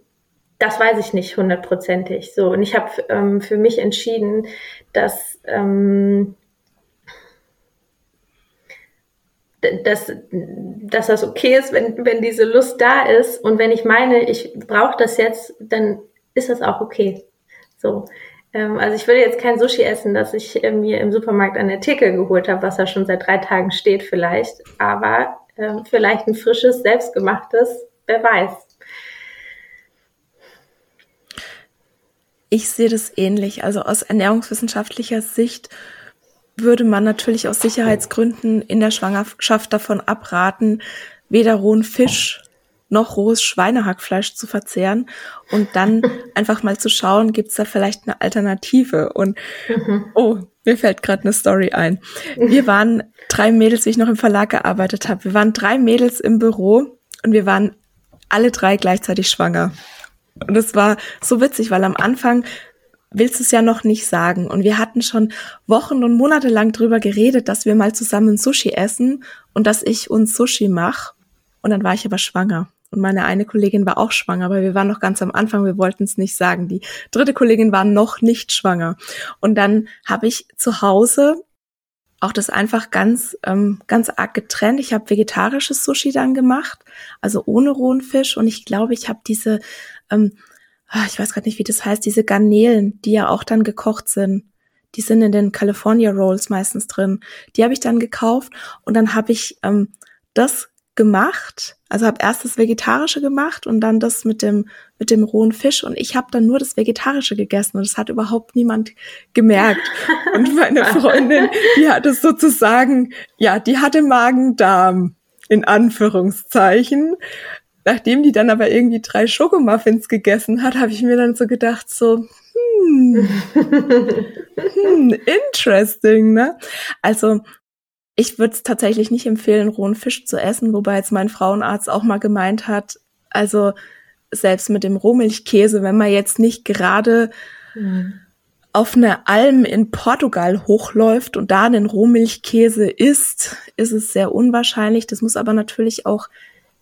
Speaker 2: das weiß ich nicht hundertprozentig. So und ich habe ähm, für mich entschieden, dass ähm, dass, dass das okay ist, wenn, wenn diese Lust da ist und wenn ich meine, ich brauche das jetzt, dann ist das auch okay. So. Ähm, also ich würde jetzt kein Sushi essen, das ich äh, mir im Supermarkt an der Theke geholt habe, was da schon seit drei Tagen steht vielleicht, aber äh, vielleicht ein frisches, selbstgemachtes, wer weiß.
Speaker 1: Ich sehe das ähnlich. Also aus ernährungswissenschaftlicher Sicht würde man natürlich aus Sicherheitsgründen in der Schwangerschaft davon abraten, weder rohen Fisch noch rohes Schweinehackfleisch zu verzehren und dann einfach mal zu schauen, gibt's da vielleicht eine Alternative. Und mhm. oh, mir fällt gerade eine Story ein. Wir waren drei Mädels, wie ich noch im Verlag gearbeitet habe. Wir waren drei Mädels im Büro und wir waren alle drei gleichzeitig schwanger. Und es war so witzig, weil am Anfang willst es ja noch nicht sagen. Und wir hatten schon Wochen und Monate lang drüber geredet, dass wir mal zusammen Sushi essen und dass ich uns Sushi mache. Und dann war ich aber schwanger. Und meine eine Kollegin war auch schwanger, weil wir waren noch ganz am Anfang, wir wollten es nicht sagen. Die dritte Kollegin war noch nicht schwanger. Und dann habe ich zu Hause auch das einfach ganz, ähm, ganz arg getrennt. Ich habe vegetarisches Sushi dann gemacht, also ohne rohen Fisch. Und ich glaube, ich habe diese, ähm, ich weiß gerade nicht, wie das heißt, diese Garnelen, die ja auch dann gekocht sind. Die sind in den California Rolls meistens drin. Die habe ich dann gekauft und dann habe ich ähm, das gemacht. Also habe erst das Vegetarische gemacht und dann das mit dem mit dem rohen Fisch und ich habe dann nur das Vegetarische gegessen und das hat überhaupt niemand gemerkt. Und meine Freundin, die hat es sozusagen, ja, die hatte Magen-Darm in Anführungszeichen. Nachdem die dann aber irgendwie drei Schokomuffins gegessen hat, habe ich mir dann so gedacht, so, hm, hm, interesting, ne? Also ich würde es tatsächlich nicht empfehlen, rohen Fisch zu essen, wobei jetzt mein Frauenarzt auch mal gemeint hat, also selbst mit dem Rohmilchkäse, wenn man jetzt nicht gerade mhm. auf eine Alm in Portugal hochläuft und da einen Rohmilchkäse isst, ist es sehr unwahrscheinlich. Das muss aber natürlich auch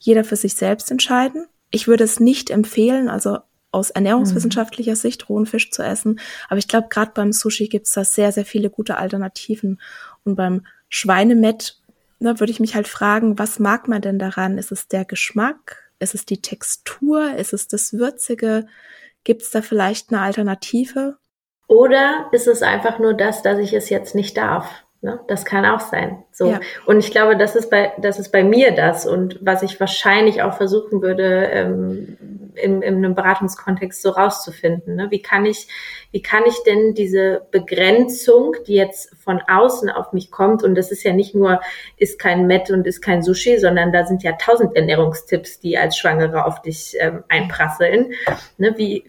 Speaker 1: jeder für sich selbst entscheiden. Ich würde es nicht empfehlen, also aus ernährungswissenschaftlicher Sicht rohen Fisch zu essen. Aber ich glaube, gerade beim Sushi gibt es da sehr, sehr viele gute Alternativen. Und beim Schweinemett, da würde ich mich halt fragen, was mag man denn daran? Ist es der Geschmack? Ist es die Textur? Ist es das Würzige? Gibt es da vielleicht eine Alternative?
Speaker 2: Oder ist es einfach nur das, dass ich es jetzt nicht darf? Ne? Das kann auch sein. So. Ja. Und ich glaube, das ist bei, das ist bei mir das und was ich wahrscheinlich auch versuchen würde, ähm, in, in einem Beratungskontext so rauszufinden. Ne? Wie kann ich, wie kann ich denn diese Begrenzung, die jetzt von außen auf mich kommt, und das ist ja nicht nur, ist kein Met und ist kein Sushi, sondern da sind ja tausend Ernährungstipps, die als Schwangere auf dich ähm, einprasseln. Ne? Wie,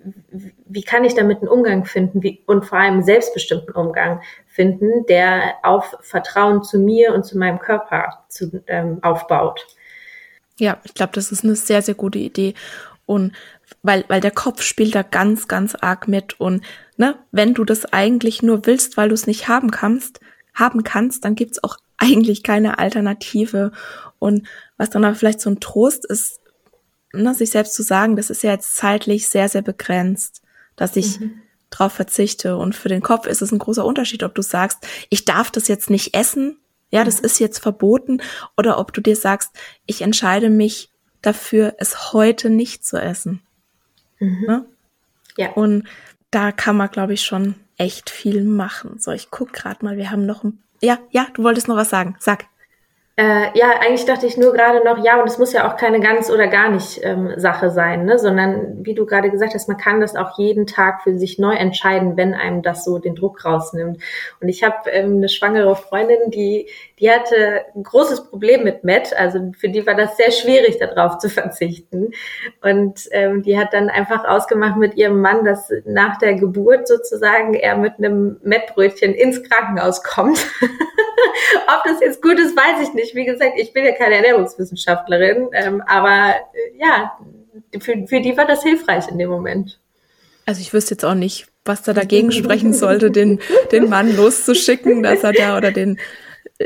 Speaker 2: wie kann ich damit einen Umgang finden wie, und vor allem einen selbstbestimmten Umgang finden, der auf Vertrauen zu mir und zu meinem Körper zu, ähm, aufbaut?
Speaker 1: Ja, ich glaube, das ist eine sehr, sehr gute Idee. Und weil, weil der Kopf spielt da ganz, ganz arg mit. Und ne, wenn du das eigentlich nur willst, weil du es nicht haben kannst, haben kannst, dann gibt's auch eigentlich keine Alternative. Und was dann aber vielleicht so ein Trost ist, ne, sich selbst zu sagen, das ist ja jetzt zeitlich sehr, sehr begrenzt, dass ich mhm. drauf verzichte. Und für den Kopf ist es ein großer Unterschied, ob du sagst, ich darf das jetzt nicht essen, ja, das mhm. ist jetzt verboten, oder ob du dir sagst, ich entscheide mich dafür, es heute nicht zu essen. Mhm. Ne? Ja. Und da kann man, glaube ich, schon echt viel machen. So, ich guck gerade mal, wir haben noch ein. Ja, ja, du wolltest noch was sagen. Sag.
Speaker 2: Äh, ja, eigentlich dachte ich nur gerade noch, ja, und es muss ja auch keine ganz oder gar nicht ähm, Sache sein, ne? sondern wie du gerade gesagt hast, man kann das auch jeden Tag für sich neu entscheiden, wenn einem das so den Druck rausnimmt. Und ich habe ähm, eine schwangere Freundin, die, die hatte ein großes Problem mit Matt, also für die war das sehr schwierig, darauf zu verzichten. Und ähm, die hat dann einfach ausgemacht mit ihrem Mann, dass nach der Geburt sozusagen er mit einem Mettbrötchen ins Krankenhaus kommt. Ob das jetzt gut ist, weiß ich nicht. Wie gesagt, ich bin ja keine Ernährungswissenschaftlerin, ähm, aber äh, ja, für, für die war das hilfreich in dem Moment.
Speaker 1: Also ich wüsste jetzt auch nicht, was da dagegen sprechen sollte, den, den Mann loszuschicken, dass er da oder den,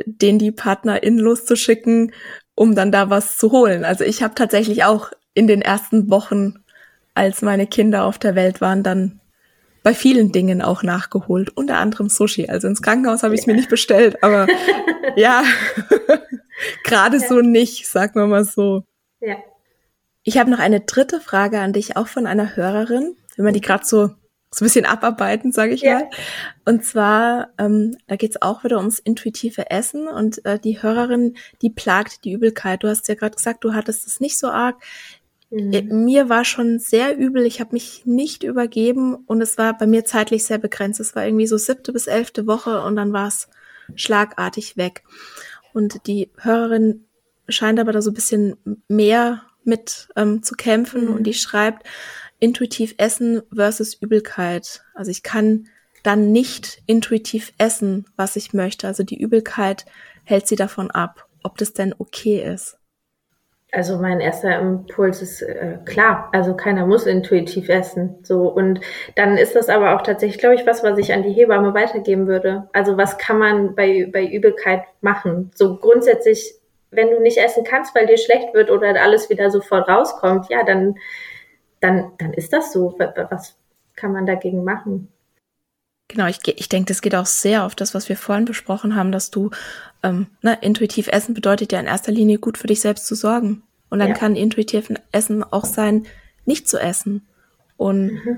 Speaker 1: den die Partnerin loszuschicken, um dann da was zu holen. Also ich habe tatsächlich auch in den ersten Wochen, als meine Kinder auf der Welt waren, dann bei vielen Dingen auch nachgeholt, unter anderem Sushi. Also ins Krankenhaus habe ich es ja. mir nicht bestellt, aber ja, gerade ja. so nicht, sagen wir mal so. Ja. Ich habe noch eine dritte Frage an dich, auch von einer Hörerin, wenn man die gerade so so ein bisschen abarbeiten, sage ich ja. mal. Und zwar, ähm, da geht's auch wieder ums intuitive Essen und äh, die Hörerin, die plagt die Übelkeit. Du hast ja gerade gesagt, du hattest es nicht so arg. Mhm. Äh, mir war schon sehr übel, ich habe mich nicht übergeben und es war bei mir zeitlich sehr begrenzt. Es war irgendwie so siebte bis elfte Woche und dann war es schlagartig weg. Und die Hörerin scheint aber da so ein bisschen mehr mit ähm, zu kämpfen mhm. und die schreibt, intuitiv essen versus Übelkeit. Also ich kann dann nicht intuitiv essen, was ich möchte. Also die Übelkeit hält sie davon ab, ob das denn okay ist.
Speaker 2: Also mein erster Impuls ist äh, klar, also keiner muss intuitiv essen. So und dann ist das aber auch tatsächlich, glaube ich, was, was ich an die Hebamme weitergeben würde. Also was kann man bei bei Übelkeit machen? So grundsätzlich, wenn du nicht essen kannst, weil dir schlecht wird oder alles wieder sofort rauskommt, ja, dann dann dann ist das so. Was kann man dagegen machen?
Speaker 1: Genau, ich, ich denke, das geht auch sehr auf das, was wir vorhin besprochen haben, dass du ähm, ne, intuitiv essen bedeutet ja in erster Linie gut für dich selbst zu sorgen. Und dann ja. kann intuitiv Essen auch sein, nicht zu essen. Und mhm.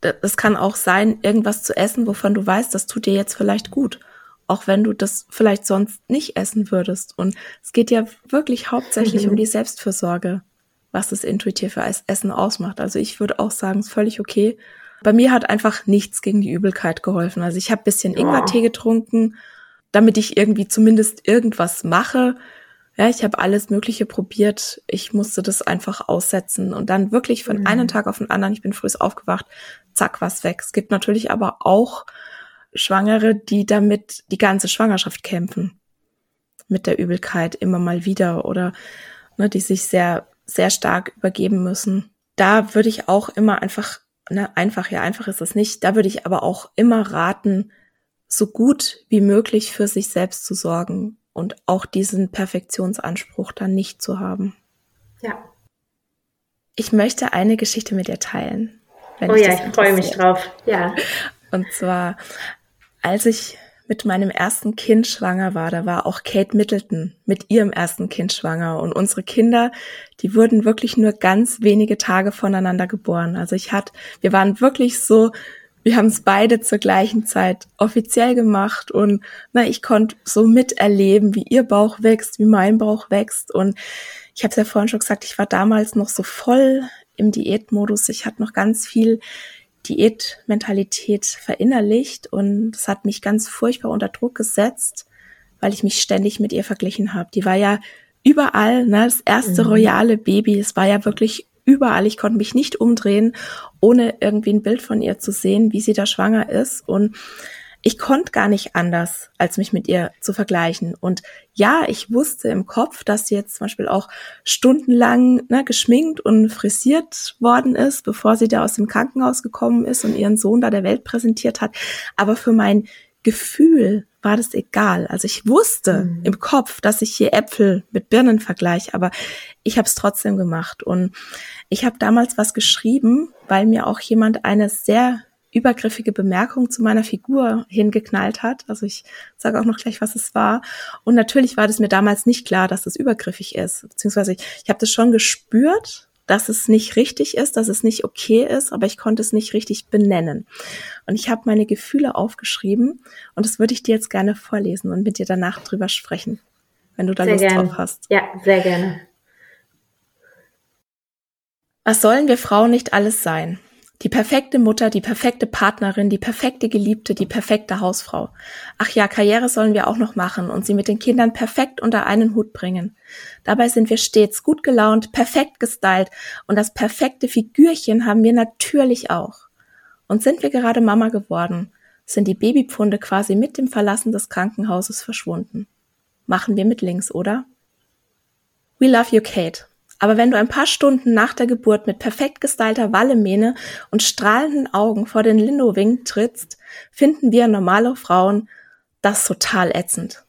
Speaker 1: das kann auch sein, irgendwas zu essen, wovon du weißt, das tut dir jetzt vielleicht gut. Auch wenn du das vielleicht sonst nicht essen würdest. Und es geht ja wirklich hauptsächlich mhm. um die Selbstfürsorge, was das intuitive Essen ausmacht. Also ich würde auch sagen, es ist völlig okay. Bei mir hat einfach nichts gegen die Übelkeit geholfen. Also ich habe bisschen Ingwertee getrunken, damit ich irgendwie zumindest irgendwas mache. Ja, ich habe alles Mögliche probiert. Ich musste das einfach aussetzen und dann wirklich von mhm. einem Tag auf den anderen, ich bin früh aufgewacht, zack, was weg. Es gibt natürlich aber auch Schwangere, die damit die ganze Schwangerschaft kämpfen. Mit der Übelkeit immer mal wieder oder ne, die sich sehr, sehr stark übergeben müssen. Da würde ich auch immer einfach, ne, einfach, ja, einfach ist es nicht. Da würde ich aber auch immer raten, so gut wie möglich für sich selbst zu sorgen und auch diesen Perfektionsanspruch dann nicht zu haben.
Speaker 2: Ja.
Speaker 1: Ich möchte eine Geschichte mit dir teilen.
Speaker 2: oh ja, ich freue mich drauf. Ja.
Speaker 1: Und zwar, als ich mit meinem ersten Kind schwanger war, da war auch Kate Middleton mit ihrem ersten Kind schwanger und unsere Kinder, die wurden wirklich nur ganz wenige Tage voneinander geboren. Also ich hatte, wir waren wirklich so wir haben es beide zur gleichen Zeit offiziell gemacht und na, ich konnte so miterleben, wie ihr Bauch wächst, wie mein Bauch wächst. Und ich habe es ja vorhin schon gesagt, ich war damals noch so voll im Diätmodus. Ich hatte noch ganz viel Diätmentalität verinnerlicht und es hat mich ganz furchtbar unter Druck gesetzt, weil ich mich ständig mit ihr verglichen habe. Die war ja überall, ne, das erste mhm. royale Baby. Es war ja wirklich überall. Ich konnte mich nicht umdrehen, ohne irgendwie ein Bild von ihr zu sehen, wie sie da schwanger ist. Und ich konnte gar nicht anders, als mich mit ihr zu vergleichen. Und ja, ich wusste im Kopf, dass sie jetzt zum Beispiel auch stundenlang ne, geschminkt und frisiert worden ist, bevor sie da aus dem Krankenhaus gekommen ist und ihren Sohn da der Welt präsentiert hat. Aber für mein Gefühl war das egal. Also ich wusste mhm. im Kopf, dass ich hier Äpfel mit Birnen vergleiche, aber ich habe es trotzdem gemacht. Und ich habe damals was geschrieben, weil mir auch jemand eine sehr übergriffige Bemerkung zu meiner Figur hingeknallt hat. Also ich sage auch noch gleich, was es war. Und natürlich war das mir damals nicht klar, dass das übergriffig ist. Beziehungsweise ich, ich habe das schon gespürt, dass es nicht richtig ist, dass es nicht okay ist, aber ich konnte es nicht richtig benennen. Und ich habe meine Gefühle aufgeschrieben und das würde ich dir jetzt gerne vorlesen und mit dir danach drüber sprechen, wenn du da sehr Lust
Speaker 2: gerne.
Speaker 1: drauf hast.
Speaker 2: Ja, sehr gerne.
Speaker 1: Was sollen wir Frauen nicht alles sein? Die perfekte Mutter, die perfekte Partnerin, die perfekte Geliebte, die perfekte Hausfrau. Ach ja, Karriere sollen wir auch noch machen und sie mit den Kindern perfekt unter einen Hut bringen. Dabei sind wir stets gut gelaunt, perfekt gestylt und das perfekte Figürchen haben wir natürlich auch. Und sind wir gerade Mama geworden, sind die Babypfunde quasi mit dem Verlassen des Krankenhauses verschwunden. Machen wir mit links, oder? We love you, Kate. Aber wenn du ein paar Stunden nach der Geburt mit perfekt gestylter Wallemähne und strahlenden Augen vor den Lindowing trittst, finden wir normale Frauen das total ätzend.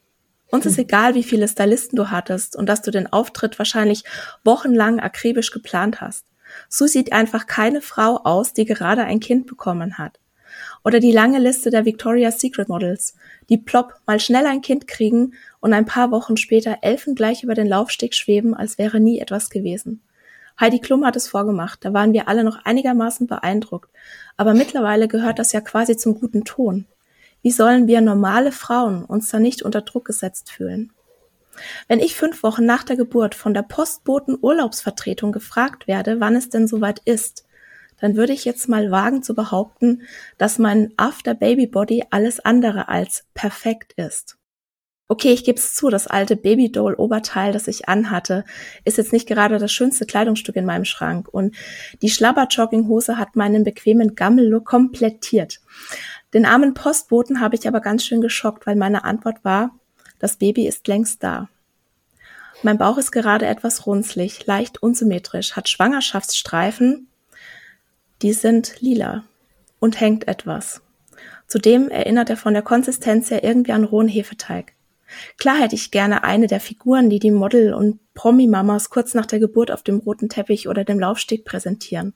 Speaker 1: Uns ist hm. egal, wie viele Stylisten du hattest und dass du den Auftritt wahrscheinlich wochenlang akribisch geplant hast. So sieht einfach keine Frau aus, die gerade ein Kind bekommen hat. Oder die lange Liste der Victoria's Secret Models, die plopp mal schnell ein Kind kriegen und ein paar Wochen später elfengleich über den Laufsteg schweben, als wäre nie etwas gewesen. Heidi Klum hat es vorgemacht, da waren wir alle noch einigermaßen beeindruckt. Aber mittlerweile gehört das ja quasi zum guten Ton. Wie sollen wir normale Frauen uns da nicht unter Druck gesetzt fühlen? Wenn ich fünf Wochen nach der Geburt von der Postboten Urlaubsvertretung gefragt werde, wann es denn soweit ist, dann würde ich jetzt mal wagen zu behaupten, dass mein After Baby Body alles andere als perfekt ist. Okay, ich gebe es zu, das alte Babydoll Oberteil, das ich anhatte, ist jetzt nicht gerade das schönste Kleidungsstück in meinem Schrank und die Schlabber Jogginghose hat meinen bequemen Gammellook komplettiert. Den armen Postboten habe ich aber ganz schön geschockt, weil meine Antwort war, das Baby ist längst da. Mein Bauch ist gerade etwas runzlig, leicht unsymmetrisch, hat Schwangerschaftsstreifen die sind lila und hängt etwas. Zudem erinnert er von der Konsistenz her irgendwie an rohen Hefeteig. Klar hätte ich gerne eine der Figuren, die die Model- und Promi-Mamas kurz nach der Geburt auf dem roten Teppich oder dem Laufsteg präsentieren.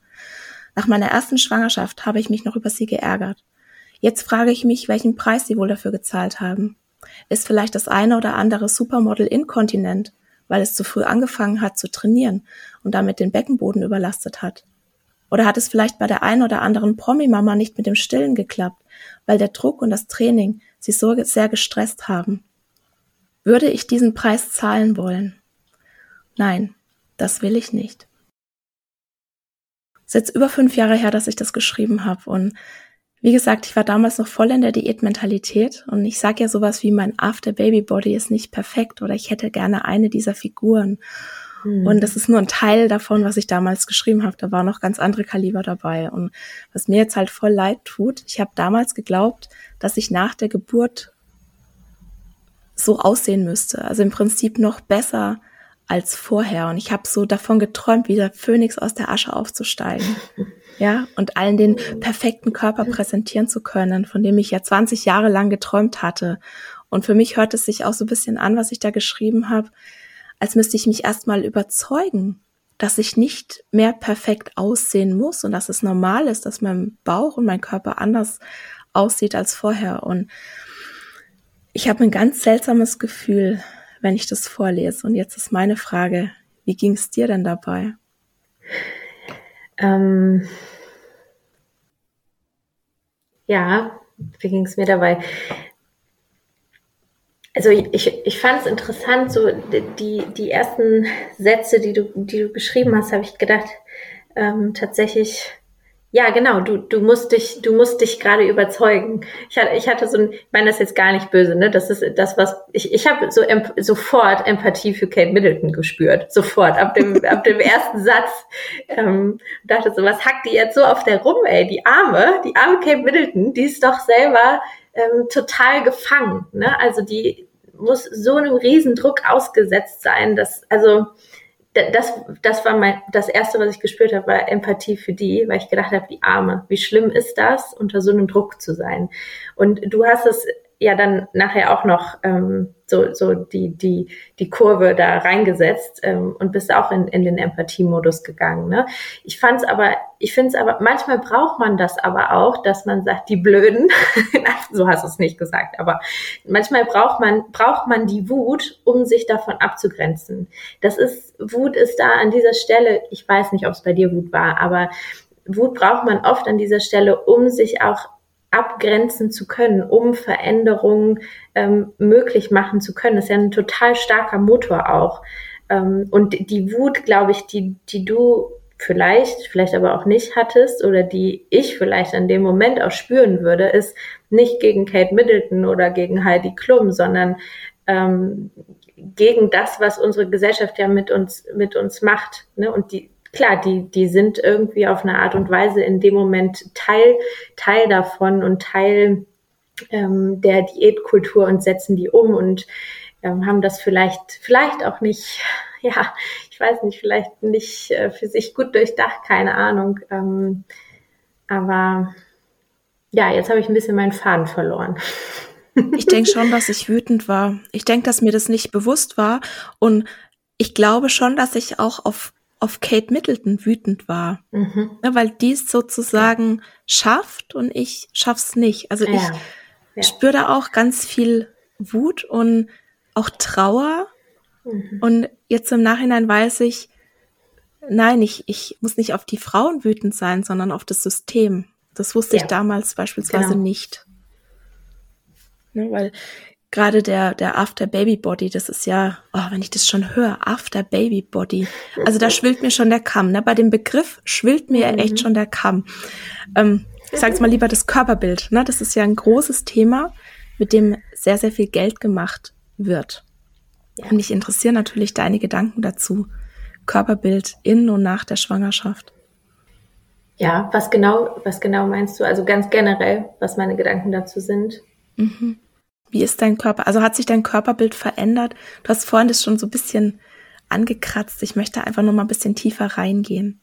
Speaker 1: Nach meiner ersten Schwangerschaft habe ich mich noch über sie geärgert. Jetzt frage ich mich, welchen Preis sie wohl dafür gezahlt haben. Ist vielleicht das eine oder andere Supermodel inkontinent, weil es zu früh angefangen hat zu trainieren und damit den Beckenboden überlastet hat? Oder hat es vielleicht bei der einen oder anderen Promi-Mama nicht mit dem Stillen geklappt, weil der Druck und das Training sie so sehr gestresst haben? Würde ich diesen Preis zahlen wollen? Nein, das will ich nicht. Es ist jetzt über fünf Jahre her, dass ich das geschrieben habe. Und wie gesagt, ich war damals noch voll in der Diätmentalität. Und ich sage ja sowas wie, mein After-Baby-Body ist nicht perfekt oder ich hätte gerne eine dieser Figuren. Mhm. Und das ist nur ein Teil davon, was ich damals geschrieben habe. Da waren noch ganz andere Kaliber dabei. Und was mir jetzt halt voll leid tut, ich habe damals geglaubt, dass ich nach der Geburt so aussehen müsste. Also im Prinzip noch besser als vorher. Und ich habe so davon geträumt, wie der Phönix aus der Asche aufzusteigen. Ja, und allen den perfekten Körper präsentieren zu können, von dem ich ja 20 Jahre lang geträumt hatte. Und für mich hört es sich auch so ein bisschen an, was ich da geschrieben habe, als müsste ich mich erstmal überzeugen, dass ich nicht mehr perfekt aussehen muss und dass es normal ist, dass mein Bauch und mein Körper anders aussieht als vorher. Und ich habe ein ganz seltsames Gefühl, wenn ich das vorlese. Und jetzt ist meine Frage, wie ging es dir denn dabei?
Speaker 2: Ähm, Ja, wie ging es mir dabei? Also ich, ich fand es interessant, so die, die ersten Sätze, die du, die du geschrieben hast, habe ich gedacht, ähm, tatsächlich, ja, genau, du, du musst dich, du musst dich gerade überzeugen. Ich hatte, ich hatte so ein, ich meine das jetzt gar nicht böse, ne? Das ist das, was ich, ich habe so em, sofort Empathie für Kate Middleton gespürt. Sofort, ab dem, ab dem ersten Satz. Ähm, dachte so, was hackt die jetzt so auf der rum, ey? Die Arme, die arme Kate Middleton, die ist doch selber ähm, total gefangen. Ne? Also die muss so einem Riesendruck ausgesetzt sein, dass, also das, das war mein, das erste, was ich gespürt habe, war Empathie für die, weil ich gedacht habe, die Arme, wie schlimm ist das, unter so einem Druck zu sein? Und du hast es ja dann nachher auch noch ähm, so, so die, die, die Kurve da reingesetzt ähm, und bist auch in, in den Empathiemodus gegangen. Ne? Ich fand's aber, ich finde es aber, manchmal braucht man das aber auch, dass man sagt, die Blöden, so hast du es nicht gesagt, aber manchmal braucht man, braucht man die Wut, um sich davon abzugrenzen. Das ist, Wut ist da an dieser Stelle, ich weiß nicht, ob es bei dir Wut war, aber Wut braucht man oft an dieser Stelle, um sich auch abgrenzen zu können, um Veränderungen ähm, möglich machen zu können. Das ist ja ein total starker Motor auch. Ähm, und die Wut, glaube ich, die, die du vielleicht, vielleicht aber auch nicht hattest oder die ich vielleicht in dem Moment auch spüren würde, ist nicht gegen Kate Middleton oder gegen Heidi Klum, sondern ähm, gegen das, was unsere Gesellschaft ja mit uns, mit uns macht. Ne? Und die, klar, die, die sind irgendwie auf eine Art und Weise in dem Moment Teil, Teil davon und Teil ähm, der Diätkultur und setzen die um und ähm, haben das vielleicht, vielleicht auch nicht, ja, ich weiß nicht, vielleicht nicht äh, für sich gut durchdacht, keine Ahnung. Ähm, aber ja, jetzt habe ich ein bisschen meinen Faden verloren.
Speaker 1: Ich denke schon, dass ich wütend war. Ich denke, dass mir das nicht bewusst war. Und ich glaube schon, dass ich auch auf auf Kate Middleton wütend war. Mhm. Ja, weil die es sozusagen ja. schafft und ich schaff's nicht. Also ich ja. spüre da auch ganz viel Wut und auch Trauer. Mhm. Und jetzt im Nachhinein weiß ich, nein, ich, ich muss nicht auf die Frauen wütend sein, sondern auf das System. Das wusste ich damals beispielsweise genau. nicht. Ne, weil gerade der, der After Baby Body, das ist ja, oh, wenn ich das schon höre, After Baby Body. Also da schwillt mir schon der Kamm. Ne? Bei dem Begriff schwillt mir mhm. echt schon der Kamm. Ähm, ich sage mal lieber das Körperbild. Ne? Das ist ja ein großes Thema, mit dem sehr, sehr viel Geld gemacht wird. Ja. Und mich interessieren natürlich deine Gedanken dazu. Körperbild in und nach der Schwangerschaft.
Speaker 2: Ja, was genau, was genau meinst du? Also ganz generell, was meine Gedanken dazu sind.
Speaker 1: Mhm. Wie ist dein Körper? Also hat sich dein Körperbild verändert? Du hast vorhin das schon so ein bisschen angekratzt. Ich möchte einfach nur mal ein bisschen tiefer reingehen.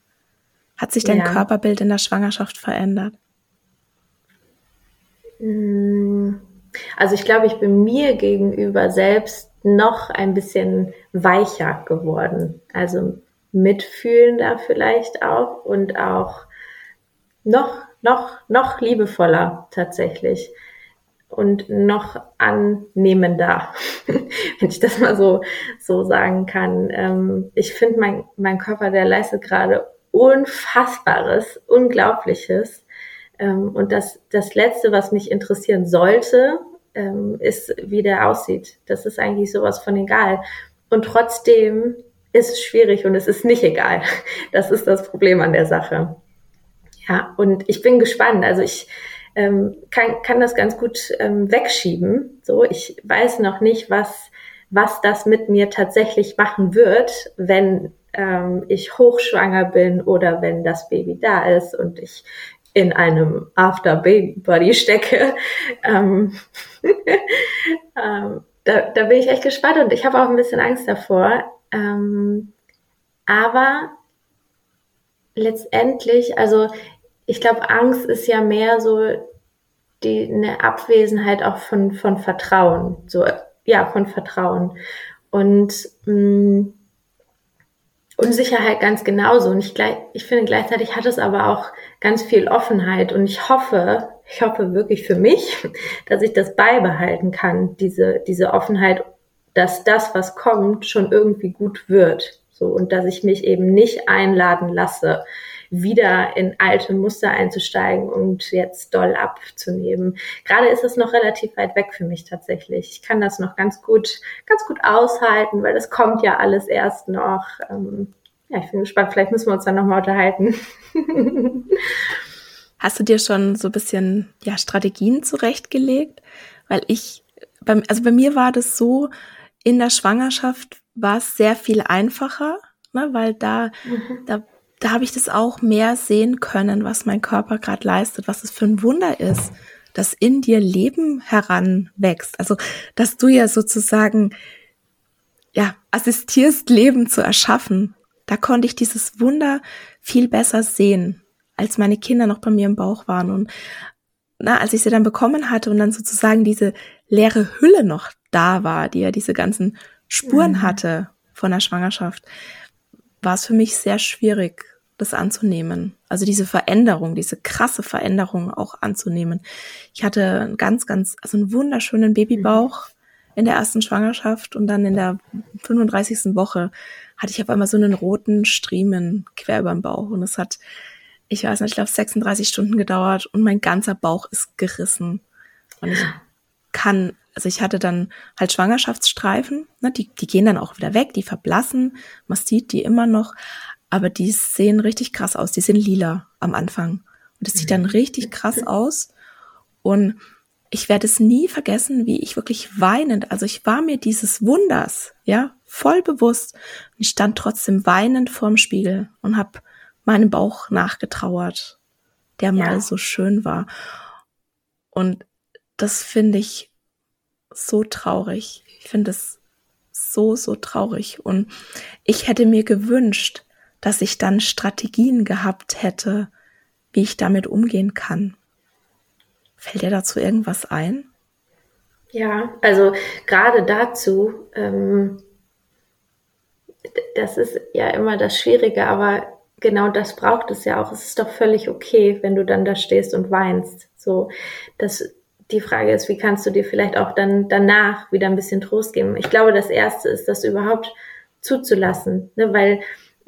Speaker 1: Hat sich dein ja. Körperbild in der Schwangerschaft verändert?
Speaker 2: Mm, also ich glaube, ich bin mir gegenüber selbst noch ein bisschen weicher geworden. Also mitfühlender vielleicht auch und auch noch, noch, noch liebevoller tatsächlich und noch annehmender, wenn ich das mal so, so sagen kann. Ähm, ich finde, mein, mein Körper, der leistet gerade Unfassbares, Unglaubliches. Ähm, und das, das Letzte, was mich interessieren sollte, ähm, ist, wie der aussieht. Das ist eigentlich sowas von egal. Und trotzdem ist es schwierig und es ist nicht egal. Das ist das Problem an der Sache. Ja, und ich bin gespannt. Also ich, ähm, kann, kann das ganz gut ähm, wegschieben. So, ich weiß noch nicht, was, was das mit mir tatsächlich machen wird, wenn ähm, ich hochschwanger bin oder wenn das Baby da ist und ich in einem After Body stecke. Ähm, ähm, da, da bin ich echt gespannt und ich habe auch ein bisschen Angst davor. Ähm, aber letztendlich, also ich glaube, Angst ist ja mehr so die eine Abwesenheit auch von von Vertrauen, so ja von Vertrauen und mh, mm, Unsicherheit ganz genauso. Und ich, gleich, ich finde gleichzeitig hat es aber auch ganz viel Offenheit. Und ich hoffe, ich hoffe wirklich für mich, dass ich das beibehalten kann, diese, diese Offenheit, dass das, was kommt, schon irgendwie gut wird. So, und dass ich mich eben nicht einladen lasse, wieder in alte Muster einzusteigen und jetzt doll abzunehmen. Gerade ist es noch relativ weit weg für mich tatsächlich. Ich kann das noch ganz gut, ganz gut aushalten, weil das kommt ja alles erst noch. Ähm, ja, ich bin gespannt. Vielleicht müssen wir uns dann nochmal unterhalten.
Speaker 1: Hast du dir schon so ein bisschen ja, Strategien zurechtgelegt? Weil ich, beim, also bei mir war das so, in der Schwangerschaft war es sehr viel einfacher, ne, weil da, mhm. da da habe ich das auch mehr sehen können, was mein Körper gerade leistet, was es für ein Wunder ist, dass in dir Leben heranwächst. Also, dass du ja sozusagen, ja, assistierst, Leben zu erschaffen. Da konnte ich dieses Wunder viel besser sehen, als meine Kinder noch bei mir im Bauch waren. Und na, als ich sie dann bekommen hatte und dann sozusagen diese leere Hülle noch da war, die ja diese ganzen Spuren mhm. hatte von der Schwangerschaft, war es für mich sehr schwierig, das anzunehmen. Also diese Veränderung, diese krasse Veränderung auch anzunehmen. Ich hatte einen ganz, ganz, also einen wunderschönen Babybauch in der ersten Schwangerschaft und dann in der 35. Woche hatte ich auf einmal so einen roten Striemen quer über dem Bauch und es hat, ich weiß nicht, ich glaube 36 Stunden gedauert und mein ganzer Bauch ist gerissen. Und ich kann, also ich hatte dann halt Schwangerschaftsstreifen, ne, die, die gehen dann auch wieder weg, die verblassen, man sieht die immer noch, aber die sehen richtig krass aus. Die sind lila am Anfang. Und es sieht dann mhm. richtig krass aus. Und ich werde es nie vergessen, wie ich wirklich weinend, also ich war mir dieses Wunders, ja, voll bewusst und ich stand trotzdem weinend vorm Spiegel und habe meinem Bauch nachgetrauert, der ja. mal so schön war. Und das finde ich so traurig. Ich finde es so, so traurig. Und ich hätte mir gewünscht, dass ich dann Strategien gehabt hätte, wie ich damit umgehen kann. Fällt dir dazu irgendwas ein?
Speaker 2: Ja, also gerade dazu, ähm, das ist ja immer das Schwierige, aber genau das braucht es ja auch. Es ist doch völlig okay, wenn du dann da stehst und weinst. So, das, die Frage ist, wie kannst du dir vielleicht auch dann danach wieder ein bisschen Trost geben? Ich glaube, das erste ist, das überhaupt zuzulassen, ne? weil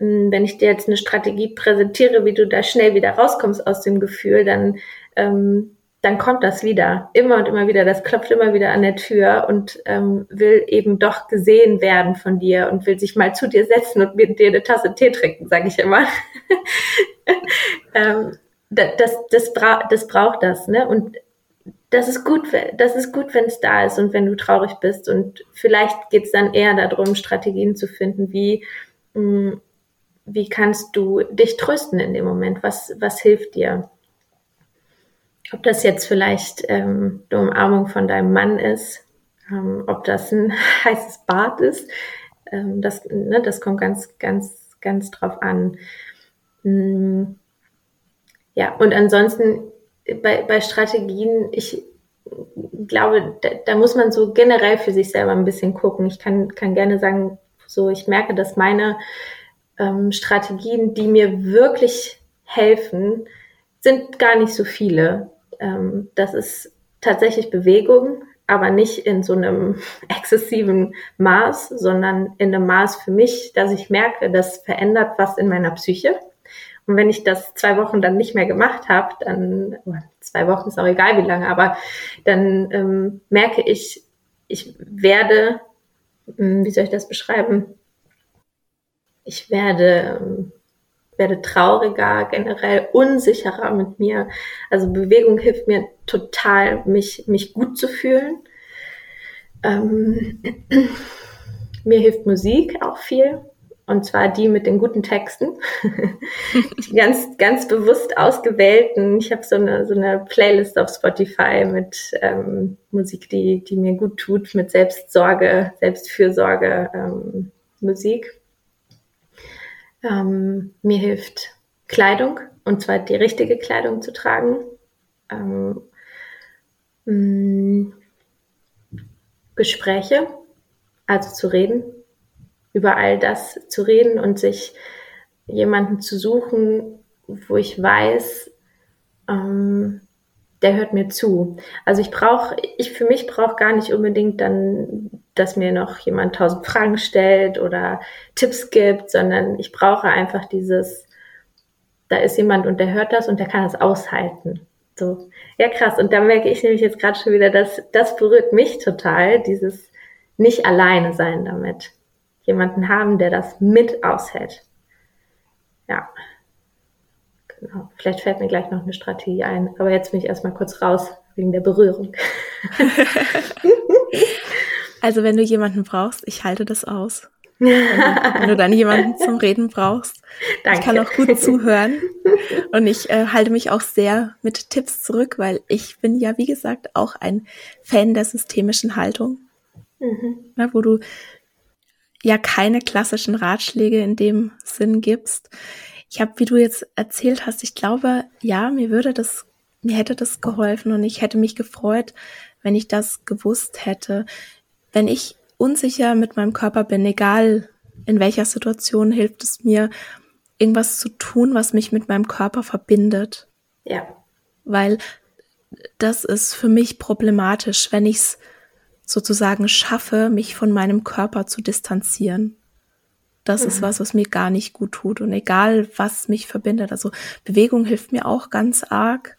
Speaker 2: wenn ich dir jetzt eine Strategie präsentiere, wie du da schnell wieder rauskommst aus dem Gefühl, dann, ähm, dann kommt das wieder, immer und immer wieder. Das klopft immer wieder an der Tür und ähm, will eben doch gesehen werden von dir und will sich mal zu dir setzen und mit dir eine Tasse Tee trinken, sage ich immer. ähm, das, das, das, bra das braucht das, ne? Und das ist gut, das ist gut, wenn es da ist und wenn du traurig bist. Und vielleicht geht es dann eher darum, Strategien zu finden, wie mh, hm, wie kannst du dich trösten in dem Moment? Was, was hilft dir? Ob das jetzt vielleicht ähm, die Umarmung von deinem Mann ist, ähm, ob das ein heißes Bad ist, ähm, das, ne, das kommt ganz, ganz, ganz drauf an. Hm. Ja, und ansonsten bei, bei Strategien, ich glaube, da, da muss man so generell für sich selber ein bisschen gucken. Ich kann, kann gerne sagen, so, ich merke, dass meine ähm, Strategien, die mir wirklich helfen, sind gar nicht so viele. Ähm, das ist tatsächlich Bewegung, aber nicht in so einem exzessiven Maß, sondern in einem Maß für mich, dass ich merke, das verändert was in meiner Psyche. Und wenn ich das zwei Wochen dann nicht mehr gemacht habe, dann, zwei Wochen ist auch egal wie lange, aber dann ähm, merke ich, ich werde, hm, wie soll ich das beschreiben? Ich werde, werde trauriger, generell unsicherer mit mir. Also Bewegung hilft mir total, mich, mich gut zu fühlen. Ähm, mir hilft Musik auch viel. Und zwar die mit den guten Texten. die ganz, ganz bewusst ausgewählten. Ich habe so eine, so eine Playlist auf Spotify mit ähm, Musik, die, die mir gut tut, mit Selbstsorge, Selbstfürsorge, ähm, Musik. Ähm, mir hilft Kleidung und zwar die richtige Kleidung zu tragen. Ähm, mh, mm, Gespräche, also zu reden, über all das zu reden und sich jemanden zu suchen, wo ich weiß, ähm, der hört mir zu. Also ich brauche, ich für mich brauche gar nicht unbedingt dann dass mir noch jemand tausend Fragen stellt oder Tipps gibt, sondern ich brauche einfach dieses, da ist jemand und der hört das und der kann das aushalten. So, ja krass. Und da merke ich nämlich jetzt gerade schon wieder, dass das berührt mich total, dieses nicht alleine sein damit. Jemanden haben, der das mit aushält. Ja. Genau. Vielleicht fällt mir gleich noch eine Strategie ein. Aber jetzt bin ich erstmal kurz raus wegen der Berührung.
Speaker 1: also wenn du jemanden brauchst, ich halte das aus. Wenn du, dann jemanden zum Reden brauchst. Danke. Ich kann auch gut zuhören. Und ich äh, halte mich auch sehr mit Tipps zurück, weil ich bin ja, wie gesagt, auch ein Fan der systemischen Haltung. Mhm. Na, wo du ja keine klassischen Ratschläge in dem Sinn gibst. Ich habe, wie du jetzt erzählt hast, ich glaube, ja, mir würde das, mir hätte das geholfen und ich hätte mich gefreut, wenn ich das gewusst hätte. Wenn ich unsicher mit meinem Körper bin, egal in welcher Situation, hilft es mir, irgendwas zu tun, was mich mit meinem Körper verbindet.
Speaker 2: Ja.
Speaker 1: Weil das ist für mich problematisch, wenn ich es sozusagen schaffe, mich von meinem Körper zu distanzieren. Das mhm. ist was, was mir gar nicht gut tut. Und egal, was mich verbindet. Also Bewegung hilft mir auch ganz arg.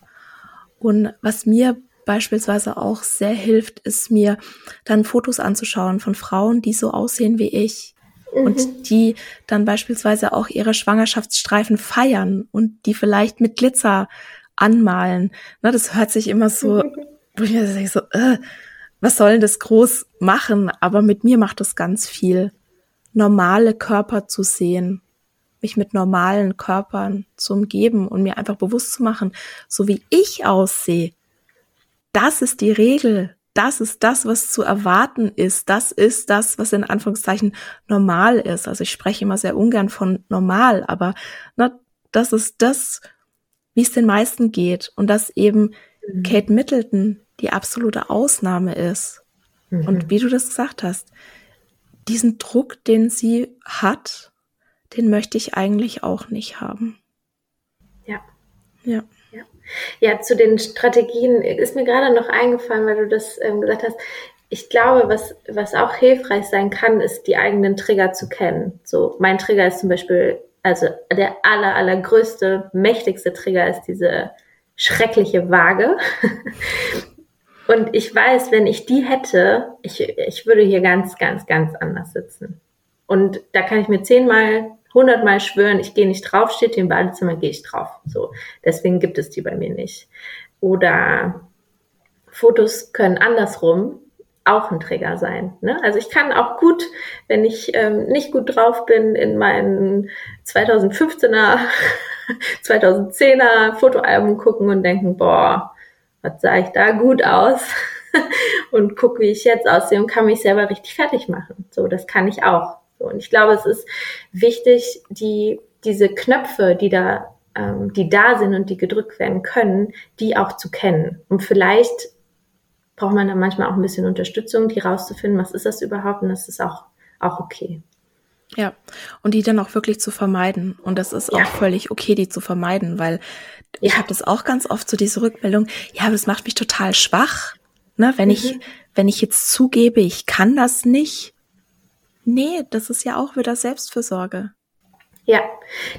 Speaker 1: Und was mir beispielsweise auch sehr hilft, ist mir dann Fotos anzuschauen von Frauen, die so aussehen wie ich. Mhm. Und die dann beispielsweise auch ihre Schwangerschaftsstreifen feiern und die vielleicht mit Glitzer anmalen. Na, das hört sich immer so, wo ich mir denke, so, äh, was soll denn das groß machen? Aber mit mir macht das ganz viel normale Körper zu sehen, mich mit normalen Körpern zu umgeben und mir einfach bewusst zu machen, so wie ich aussehe, das ist die Regel, das ist das, was zu erwarten ist, das ist das, was in Anführungszeichen normal ist. Also ich spreche immer sehr ungern von normal, aber ne, das ist das, wie es den meisten geht und dass eben mhm. Kate Middleton die absolute Ausnahme ist. Mhm. Und wie du das gesagt hast, diesen Druck, den sie hat, den möchte ich eigentlich auch nicht haben.
Speaker 2: Ja. Ja. Ja, zu den Strategien ist mir gerade noch eingefallen, weil du das ähm, gesagt hast. Ich glaube, was, was auch hilfreich sein kann, ist, die eigenen Trigger zu kennen. So, mein Trigger ist zum Beispiel, also der aller, allergrößte, mächtigste Trigger ist diese schreckliche Waage. Und ich weiß, wenn ich die hätte, ich, ich würde hier ganz, ganz, ganz anders sitzen. Und da kann ich mir zehnmal, hundertmal schwören, ich gehe nicht drauf, steht im Badezimmer, gehe ich drauf. So. Deswegen gibt es die bei mir nicht. Oder Fotos können andersrum auch ein Trigger sein. Ne? Also ich kann auch gut, wenn ich ähm, nicht gut drauf bin, in meinen 2015er, 2010er Fotoalbum gucken und denken, boah, was sah ich da gut aus und guck, wie ich jetzt aussehe und kann mich selber richtig fertig machen. So, das kann ich auch. So, und ich glaube, es ist wichtig, die, diese Knöpfe, die da, ähm, die da sind und die gedrückt werden können, die auch zu kennen. Und vielleicht braucht man dann manchmal auch ein bisschen Unterstützung, die rauszufinden, was ist das überhaupt und das ist auch, auch okay.
Speaker 1: Ja, und die dann auch wirklich zu vermeiden. Und das ist ja. auch völlig okay, die zu vermeiden, weil ja. ich habe das auch ganz oft so diese Rückmeldung, ja, das macht mich total schwach, ne, wenn mhm. ich wenn ich jetzt zugebe, ich kann das nicht. Nee, das ist ja auch wieder Selbstfürsorge.
Speaker 2: Ja,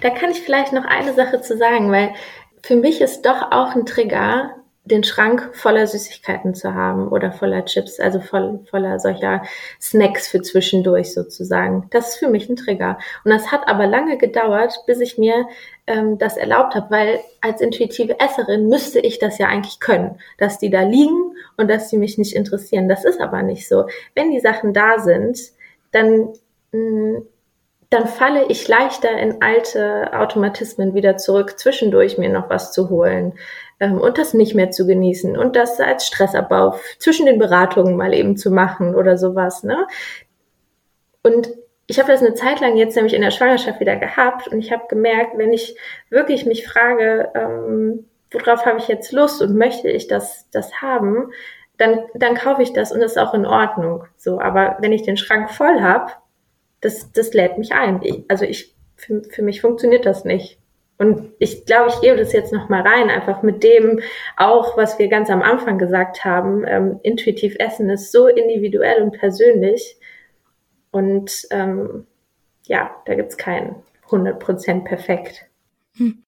Speaker 2: da kann ich vielleicht noch eine Sache zu sagen, weil für mich ist doch auch ein Trigger, den Schrank voller Süßigkeiten zu haben oder voller Chips, also voll, voller solcher Snacks für zwischendurch sozusagen. Das ist für mich ein Trigger. Und das hat aber lange gedauert, bis ich mir ähm, das erlaubt habe, weil als intuitive Esserin müsste ich das ja eigentlich können, dass die da liegen und dass die mich nicht interessieren. Das ist aber nicht so. Wenn die Sachen da sind, dann mm, dann falle ich leichter in alte Automatismen wieder zurück, zwischendurch mir noch was zu holen ähm, und das nicht mehr zu genießen und das als Stressabbau zwischen den Beratungen mal eben zu machen oder sowas. Ne? Und ich habe das eine Zeit lang jetzt nämlich in der Schwangerschaft wieder gehabt und ich habe gemerkt, wenn ich wirklich mich frage, ähm, worauf habe ich jetzt Lust und möchte ich das, das haben, dann, dann kaufe ich das und das ist auch in Ordnung. So, aber wenn ich den Schrank voll habe, das, das lädt mich ein. Ich, also ich, für, für mich funktioniert das nicht. Und ich glaube, ich gebe das jetzt nochmal rein, einfach mit dem auch, was wir ganz am Anfang gesagt haben. Ähm, intuitiv Essen ist so individuell und persönlich. Und ähm, ja, da gibt's keinen 100% perfekt. Hm.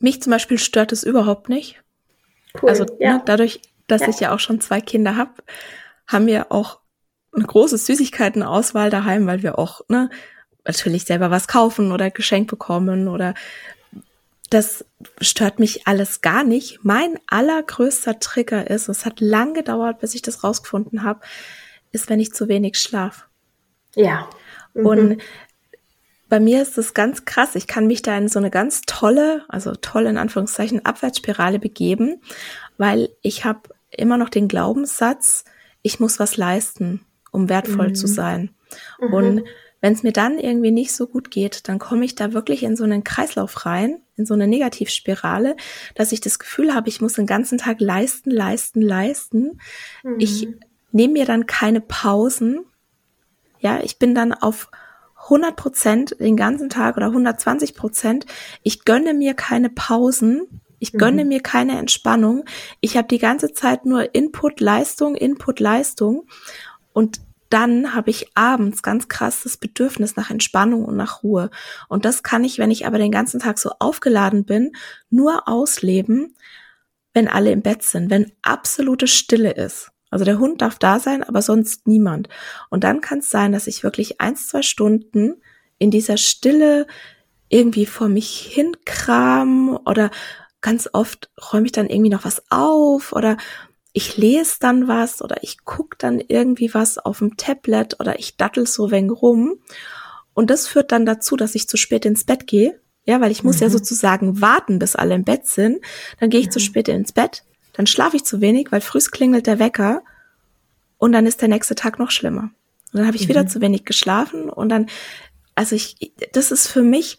Speaker 1: Mich zum Beispiel stört es überhaupt nicht. Cool, also ja. ne, dadurch, dass ja. ich ja auch schon zwei Kinder habe, haben wir auch eine große Süßigkeitenauswahl daheim, weil wir auch ne, natürlich selber was kaufen oder Geschenk bekommen oder das stört mich alles gar nicht. Mein allergrößter Trigger ist, es hat lang gedauert, bis ich das rausgefunden habe, ist, wenn ich zu wenig schlaf.
Speaker 2: Ja.
Speaker 1: Mhm. Und bei mir ist es ganz krass. Ich kann mich da in so eine ganz tolle, also tolle in Anführungszeichen, Abwärtsspirale begeben, weil ich habe immer noch den Glaubenssatz, ich muss was leisten, um wertvoll mhm. zu sein. Mhm. Und wenn es mir dann irgendwie nicht so gut geht, dann komme ich da wirklich in so einen Kreislauf rein, in so eine Negativspirale, dass ich das Gefühl habe, ich muss den ganzen Tag leisten, leisten, leisten. Mhm. Ich nehme mir dann keine Pausen. Ja, ich bin dann auf 100 Prozent den ganzen Tag oder 120 Prozent. Ich gönne mir keine Pausen. Ich gönne mhm. mir keine Entspannung. Ich habe die ganze Zeit nur Input, Leistung, Input, Leistung. Und dann habe ich abends ganz krass das Bedürfnis nach Entspannung und nach Ruhe. Und das kann ich, wenn ich aber den ganzen Tag so aufgeladen bin, nur ausleben, wenn alle im Bett sind, wenn absolute Stille ist. Also der Hund darf da sein, aber sonst niemand. Und dann kann es sein, dass ich wirklich eins, zwei Stunden in dieser Stille irgendwie vor mich hinkram oder ganz oft räume ich dann irgendwie noch was auf oder ich lese dann was oder ich gucke dann irgendwie was auf dem Tablet oder ich dattel so wenig rum. Und das führt dann dazu, dass ich zu spät ins Bett gehe. Ja, weil ich muss mhm. ja sozusagen warten, bis alle im Bett sind. Dann gehe ich mhm. zu spät ins Bett. Dann schlafe ich zu wenig, weil früh klingelt der Wecker. Und dann ist der nächste Tag noch schlimmer. Und dann habe ich mhm. wieder zu wenig geschlafen. Und dann, also ich, das ist für mich,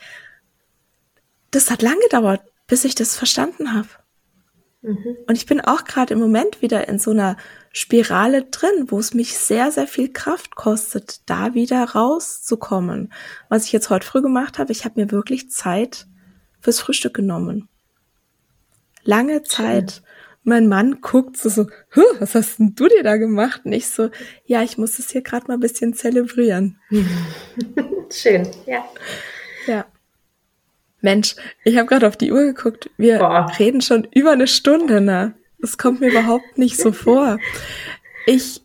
Speaker 1: das hat lange gedauert, bis ich das verstanden habe. Mhm. Und ich bin auch gerade im Moment wieder in so einer Spirale drin, wo es mich sehr, sehr viel Kraft kostet, da wieder rauszukommen. Was ich jetzt heute früh gemacht habe, ich habe mir wirklich Zeit fürs Frühstück genommen. Lange Zeit. Schön. Mein Mann guckt so, so was hast denn du dir da gemacht? Und ich so, ja, ich muss das hier gerade mal ein bisschen zelebrieren.
Speaker 2: Schön, ja.
Speaker 1: Ja. Mensch, ich habe gerade auf die Uhr geguckt. Wir Boah. reden schon über eine Stunde, ne? Das kommt mir überhaupt nicht so vor. Ich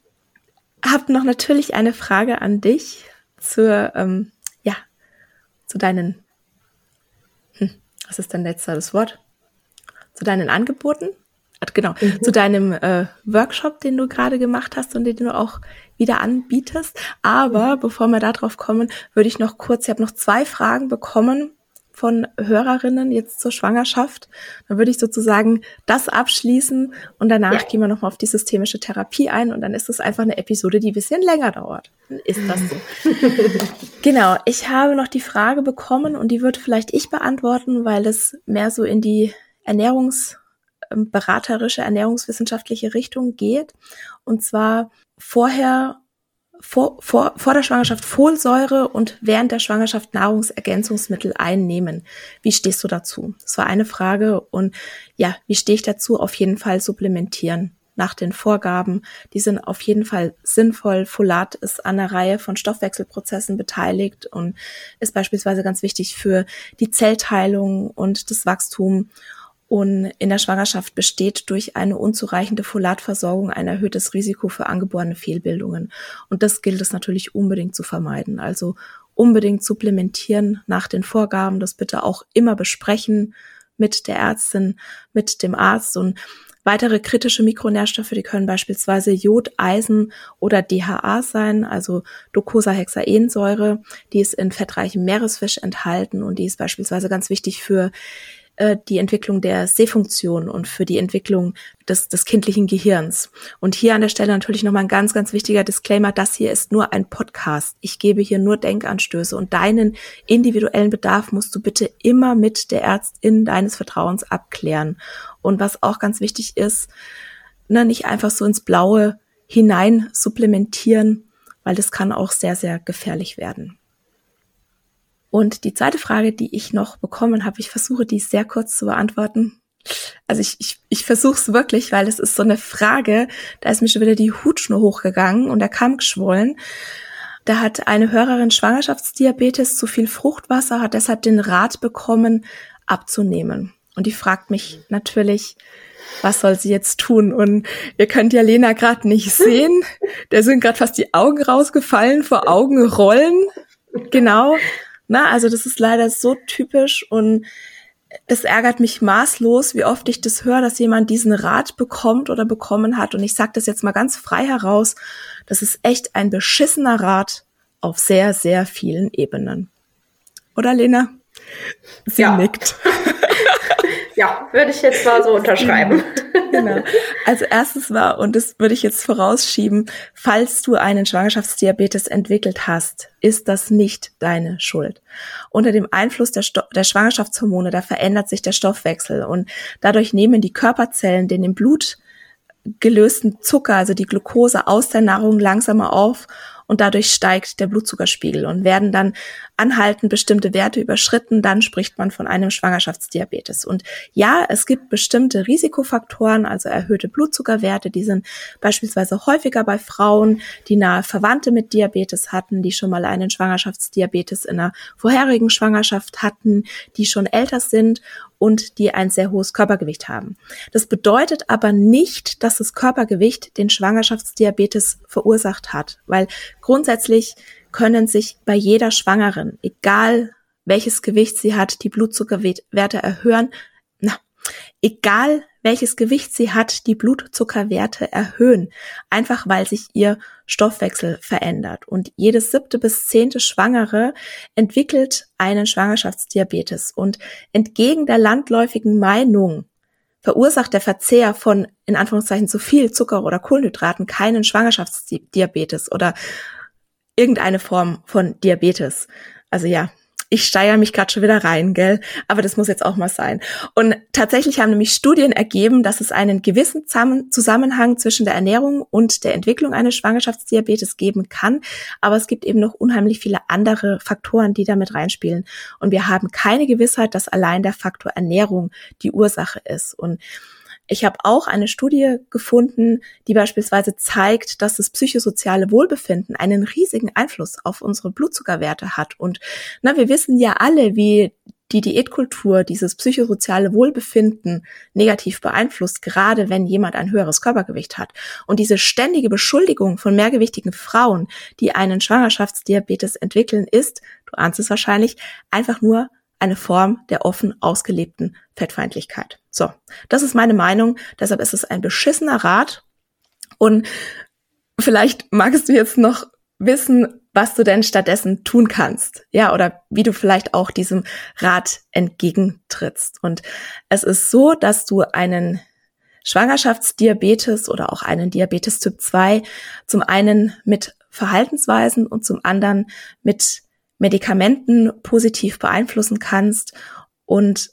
Speaker 1: habe noch natürlich eine Frage an dich zur, ähm, ja, zu deinen, hm, was ist dein letztes Wort? Zu deinen Angeboten? Genau, mhm. zu deinem äh, Workshop, den du gerade gemacht hast und den du auch wieder anbietest. Aber mhm. bevor wir darauf kommen, würde ich noch kurz, ich habe noch zwei Fragen bekommen von Hörerinnen jetzt zur Schwangerschaft. Dann würde ich sozusagen das abschließen und danach ja. gehen wir nochmal auf die systemische Therapie ein und dann ist es einfach eine Episode, die ein bisschen länger dauert. Dann ist das so. genau, ich habe noch die Frage bekommen und die wird vielleicht ich beantworten, weil es mehr so in die ernährungsberaterische, ernährungswissenschaftliche Richtung geht. Und zwar vorher vor, vor, vor der Schwangerschaft Folsäure und während der Schwangerschaft Nahrungsergänzungsmittel einnehmen. Wie stehst du dazu? Das war eine Frage. Und ja, wie stehe ich dazu? Auf jeden Fall supplementieren nach den Vorgaben. Die sind auf jeden Fall sinnvoll. Folat ist an einer Reihe von Stoffwechselprozessen beteiligt und ist beispielsweise ganz wichtig für die Zellteilung und das Wachstum und in der Schwangerschaft besteht durch eine unzureichende Folatversorgung ein erhöhtes Risiko für angeborene Fehlbildungen. Und das gilt es natürlich unbedingt zu vermeiden. Also unbedingt supplementieren nach den Vorgaben, das bitte auch immer besprechen mit der Ärztin, mit dem Arzt und weitere kritische Mikronährstoffe, die können beispielsweise Jod, Eisen oder DHA sein, also Docosahexaensäure, die ist in fettreichem Meeresfisch enthalten und die ist beispielsweise ganz wichtig für äh, die Entwicklung der Sehfunktion und für die Entwicklung des, des kindlichen Gehirns. Und hier an der Stelle natürlich nochmal ein ganz, ganz wichtiger Disclaimer. Das hier ist nur ein Podcast. Ich gebe hier nur Denkanstöße und deinen individuellen Bedarf musst du bitte immer mit der Ärztin deines Vertrauens abklären. Und was auch ganz wichtig ist, ne, nicht einfach so ins Blaue hinein supplementieren, weil das kann auch sehr, sehr gefährlich werden. Und die zweite Frage, die ich noch bekommen habe, ich versuche die sehr kurz zu beantworten. Also ich, ich, ich versuche es wirklich, weil es ist so eine Frage, da ist mir schon wieder die Hutschnur hochgegangen und der Kamm geschwollen. Da hat eine Hörerin Schwangerschaftsdiabetes, zu viel Fruchtwasser, hat deshalb den Rat bekommen, abzunehmen. Und die fragt mich natürlich, was soll sie jetzt tun? Und ihr könnt ja Lena gerade nicht sehen. Der sind gerade fast die Augen rausgefallen, vor Augen rollen. Genau. Na, also das ist leider so typisch und es ärgert mich maßlos, wie oft ich das höre, dass jemand diesen Rat bekommt oder bekommen hat. Und ich sage das jetzt mal ganz frei heraus. Das ist echt ein beschissener Rat auf sehr, sehr vielen Ebenen. Oder Lena?
Speaker 2: Sie ja. nickt. Ja, würde ich jetzt mal so unterschreiben.
Speaker 1: genau. Also erstes war, und das würde ich jetzt vorausschieben, falls du einen Schwangerschaftsdiabetes entwickelt hast, ist das nicht deine Schuld. Unter dem Einfluss der, Sto der Schwangerschaftshormone, da verändert sich der Stoffwechsel und dadurch nehmen die Körperzellen den im Blut gelösten Zucker, also die Glucose aus der Nahrung langsamer auf und dadurch steigt der Blutzuckerspiegel und werden dann anhaltend bestimmte Werte überschritten, dann spricht man von einem Schwangerschaftsdiabetes. Und ja, es gibt bestimmte Risikofaktoren, also erhöhte Blutzuckerwerte, die sind beispielsweise häufiger bei Frauen, die nahe Verwandte mit Diabetes hatten, die schon mal einen Schwangerschaftsdiabetes in einer vorherigen Schwangerschaft hatten, die schon älter sind und die ein sehr hohes Körpergewicht haben. Das bedeutet aber nicht, dass das Körpergewicht den Schwangerschaftsdiabetes verursacht hat, weil grundsätzlich können sich bei jeder Schwangeren, egal welches Gewicht sie hat, die Blutzuckerwerte erhöhen. Na, egal welches Gewicht sie hat, die Blutzuckerwerte erhöhen, einfach weil sich ihr Stoffwechsel verändert. Und jedes siebte bis zehnte Schwangere entwickelt einen Schwangerschaftsdiabetes. Und entgegen der landläufigen Meinung verursacht der Verzehr von in Anführungszeichen zu viel Zucker oder Kohlenhydraten keinen Schwangerschaftsdiabetes oder irgendeine Form von Diabetes. Also ja, ich steigere mich gerade schon wieder rein, gell? Aber das muss jetzt auch mal sein. Und tatsächlich haben nämlich Studien ergeben, dass es einen gewissen Zusammenhang zwischen der Ernährung und der Entwicklung eines Schwangerschaftsdiabetes geben kann. Aber es gibt eben noch unheimlich viele andere Faktoren, die damit reinspielen. Und wir haben keine Gewissheit, dass allein der Faktor Ernährung die Ursache ist. Und ich habe auch eine Studie gefunden, die beispielsweise zeigt, dass das psychosoziale Wohlbefinden einen riesigen Einfluss auf unsere Blutzuckerwerte hat. Und na, wir wissen ja alle, wie die Diätkultur dieses psychosoziale Wohlbefinden negativ beeinflusst, gerade wenn jemand ein höheres Körpergewicht hat. Und diese ständige Beschuldigung von mehrgewichtigen Frauen, die einen Schwangerschaftsdiabetes entwickeln, ist, du ahnst es wahrscheinlich, einfach nur eine Form der offen ausgelebten Fettfeindlichkeit. So, das ist meine Meinung. Deshalb ist es ein beschissener Rat. Und vielleicht magst du jetzt noch wissen, was du denn stattdessen tun kannst. Ja, oder wie du vielleicht auch diesem Rat entgegentrittst. Und es ist so, dass du einen Schwangerschaftsdiabetes oder auch einen Diabetes Typ 2 zum einen mit Verhaltensweisen und zum anderen mit Medikamenten positiv beeinflussen kannst und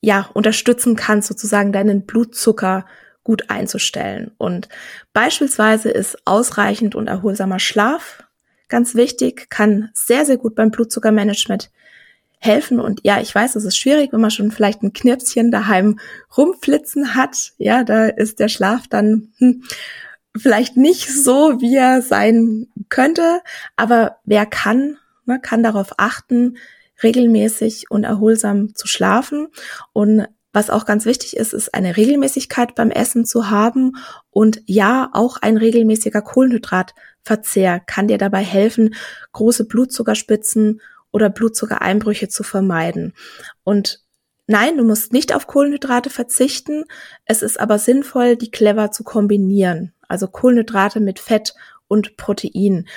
Speaker 1: ja, unterstützen kannst, sozusagen deinen Blutzucker gut einzustellen. Und beispielsweise ist ausreichend und erholsamer Schlaf ganz wichtig, kann sehr, sehr gut beim Blutzuckermanagement helfen. Und ja, ich weiß, es ist schwierig, wenn man schon vielleicht ein Knirpschen daheim rumflitzen hat. Ja, da ist der Schlaf dann hm, vielleicht nicht so, wie er sein könnte. Aber wer kann, ne, kann darauf achten, regelmäßig und erholsam zu schlafen. Und was auch ganz wichtig ist, ist eine Regelmäßigkeit beim Essen zu haben. Und ja, auch ein regelmäßiger Kohlenhydratverzehr kann dir dabei helfen, große Blutzuckerspitzen oder Blutzuckereinbrüche zu vermeiden. Und nein, du musst nicht auf Kohlenhydrate verzichten. Es ist aber sinnvoll, die clever zu kombinieren. Also Kohlenhydrate mit Fett und Protein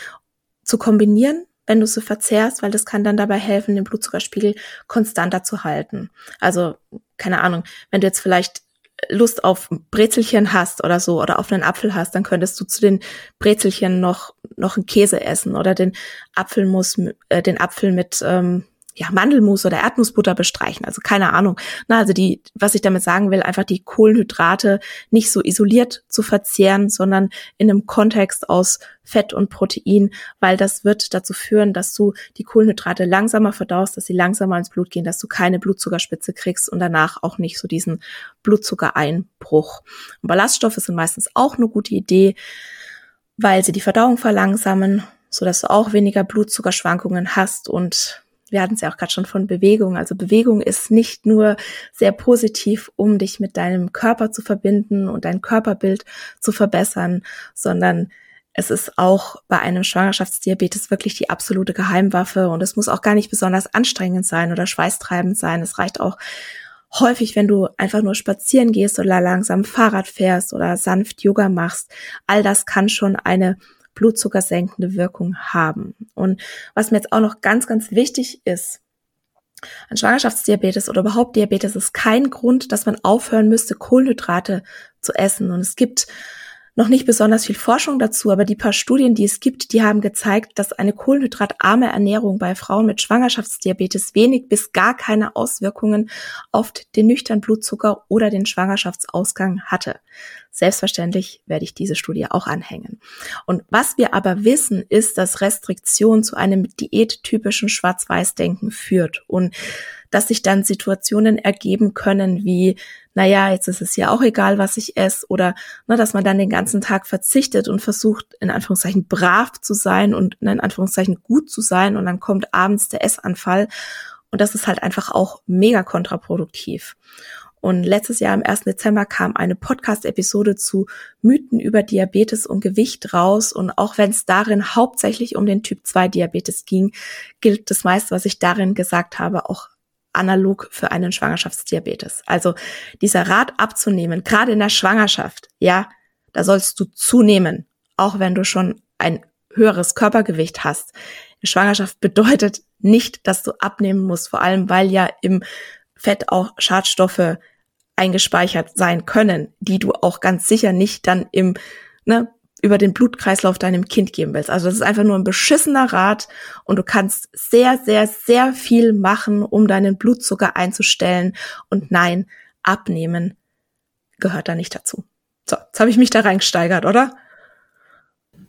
Speaker 1: zu kombinieren wenn du sie verzehrst, weil das kann dann dabei helfen, den Blutzuckerspiegel konstanter zu halten. Also, keine Ahnung, wenn du jetzt vielleicht Lust auf Brezelchen hast oder so oder auf einen Apfel hast, dann könntest du zu den Brezelchen noch noch einen Käse essen oder den Apfelmus, äh, den Apfel mit ähm, ja, Mandelmus oder Erdnussbutter bestreichen. Also keine Ahnung. Na, also die, was ich damit sagen will, einfach die Kohlenhydrate nicht so isoliert zu verzehren, sondern in einem Kontext aus Fett und Protein, weil das wird dazu führen, dass du die Kohlenhydrate langsamer verdaust, dass sie langsamer ins Blut gehen, dass du keine Blutzuckerspitze kriegst und danach auch nicht so diesen Blutzuckereinbruch. Und Ballaststoffe sind meistens auch eine gute Idee, weil sie die Verdauung verlangsamen, so dass du auch weniger Blutzuckerschwankungen hast und wir hatten es ja auch gerade schon von Bewegung. Also Bewegung ist nicht nur sehr positiv, um dich mit deinem Körper zu verbinden und dein Körperbild zu verbessern, sondern es ist auch bei einem Schwangerschaftsdiabetes wirklich die absolute Geheimwaffe und es muss auch gar nicht besonders anstrengend sein oder schweißtreibend sein. Es reicht auch häufig, wenn du einfach nur spazieren gehst oder langsam Fahrrad fährst oder sanft Yoga machst. All das kann schon eine blutzuckersenkende Wirkung haben. Und was mir jetzt auch noch ganz, ganz wichtig ist, ein Schwangerschaftsdiabetes oder überhaupt Diabetes ist kein Grund, dass man aufhören müsste, Kohlenhydrate zu essen. Und es gibt noch nicht besonders viel Forschung dazu, aber die paar Studien, die es gibt, die haben gezeigt, dass eine kohlenhydratarme Ernährung bei Frauen mit Schwangerschaftsdiabetes wenig bis gar keine Auswirkungen auf den nüchtern Blutzucker oder den Schwangerschaftsausgang hatte. Selbstverständlich werde ich diese Studie auch anhängen. Und was wir aber wissen, ist, dass Restriktion zu einem diättypischen Schwarz-Weiß-Denken führt und dass sich dann Situationen ergeben können wie naja, jetzt ist es ja auch egal, was ich esse, oder ne, dass man dann den ganzen Tag verzichtet und versucht, in Anführungszeichen brav zu sein und in Anführungszeichen gut zu sein und dann kommt abends der Essanfall. Und das ist halt einfach auch mega kontraproduktiv. Und letztes Jahr am 1. Dezember kam eine Podcast-Episode zu Mythen über Diabetes und Gewicht raus. Und auch wenn es darin hauptsächlich um den Typ 2 Diabetes ging, gilt das meiste, was ich darin gesagt habe, auch analog für einen Schwangerschaftsdiabetes. Also dieser Rat abzunehmen, gerade in der Schwangerschaft, ja, da sollst du zunehmen, auch wenn du schon ein höheres Körpergewicht hast. Schwangerschaft bedeutet nicht, dass du abnehmen musst, vor allem weil ja im Fett auch Schadstoffe eingespeichert sein können, die du auch ganz sicher nicht dann im ne, über den Blutkreislauf deinem Kind geben willst. Also das ist einfach nur ein beschissener Rat und du kannst sehr, sehr, sehr viel machen, um deinen Blutzucker einzustellen. Und nein, abnehmen gehört da nicht dazu. So, jetzt habe ich mich da reingesteigert, oder?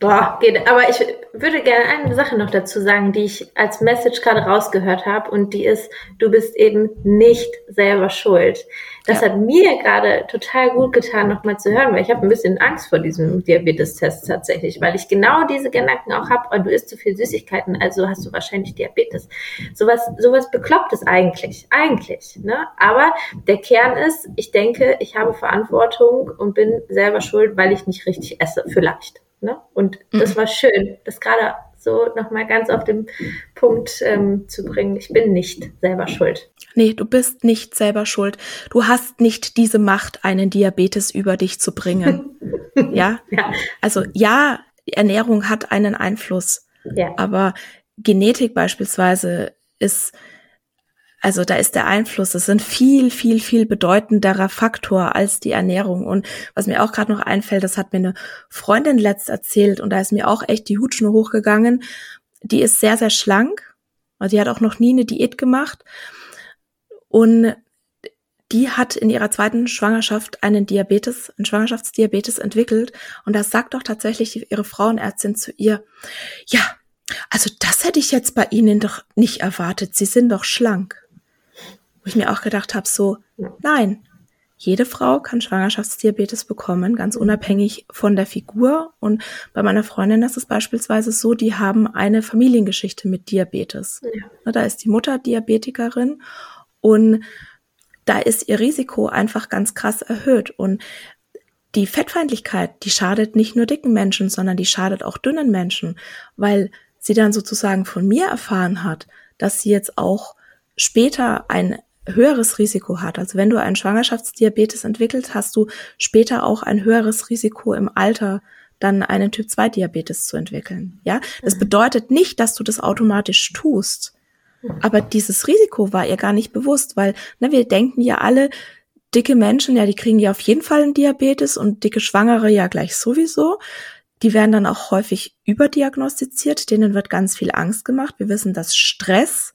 Speaker 2: Boah, geht. Aber ich würde gerne eine Sache noch dazu sagen, die ich als Message gerade rausgehört habe und die ist, du bist eben nicht selber schuld. Das ja. hat mir gerade total gut getan, nochmal zu hören, weil ich habe ein bisschen Angst vor diesem Diabetes-Test tatsächlich, weil ich genau diese Gedanken auch habe, oh, du isst zu viel Süßigkeiten, also hast du wahrscheinlich Diabetes. Sowas, sowas bekloppt es eigentlich, eigentlich. Ne? Aber der Kern ist, ich denke, ich habe Verantwortung und bin selber schuld, weil ich nicht richtig esse, vielleicht. Ne? Und mhm. das war schön, das gerade so nochmal ganz auf den Punkt ähm, zu bringen. Ich bin nicht selber schuld.
Speaker 1: Nee, du bist nicht selber schuld. Du hast nicht diese Macht, einen Diabetes über dich zu bringen. ja? ja? Also ja, Ernährung hat einen Einfluss. Ja. Aber Genetik beispielsweise ist also da ist der Einfluss, das ein viel, viel, viel bedeutenderer Faktor als die Ernährung. Und was mir auch gerade noch einfällt, das hat mir eine Freundin letzt erzählt und da ist mir auch echt die Hutschnur hochgegangen. Die ist sehr, sehr schlank. Also die hat auch noch nie eine Diät gemacht. Und die hat in ihrer zweiten Schwangerschaft einen Diabetes, einen Schwangerschaftsdiabetes entwickelt. Und das sagt doch tatsächlich ihre Frauenärztin zu ihr. Ja, also das hätte ich jetzt bei Ihnen doch nicht erwartet. Sie sind doch schlank. Wo ich mir auch gedacht habe, so, nein, jede Frau kann Schwangerschaftsdiabetes bekommen, ganz unabhängig von der Figur. Und bei meiner Freundin ist es beispielsweise so, die haben eine Familiengeschichte mit Diabetes. Ja. Da ist die Mutter Diabetikerin und da ist ihr Risiko einfach ganz krass erhöht. Und die Fettfeindlichkeit, die schadet nicht nur dicken Menschen, sondern die schadet auch dünnen Menschen, weil sie dann sozusagen von mir erfahren hat, dass sie jetzt auch später ein höheres Risiko hat. Also wenn du einen Schwangerschaftsdiabetes entwickelt, hast du später auch ein höheres Risiko im Alter dann einen Typ 2 Diabetes zu entwickeln. Ja, das mhm. bedeutet nicht, dass du das automatisch tust. Aber dieses Risiko war ihr gar nicht bewusst, weil ne, wir denken ja alle, dicke Menschen, ja, die kriegen ja auf jeden Fall einen Diabetes und dicke Schwangere ja gleich sowieso. Die werden dann auch häufig überdiagnostiziert, denen wird ganz viel Angst gemacht. Wir wissen, dass Stress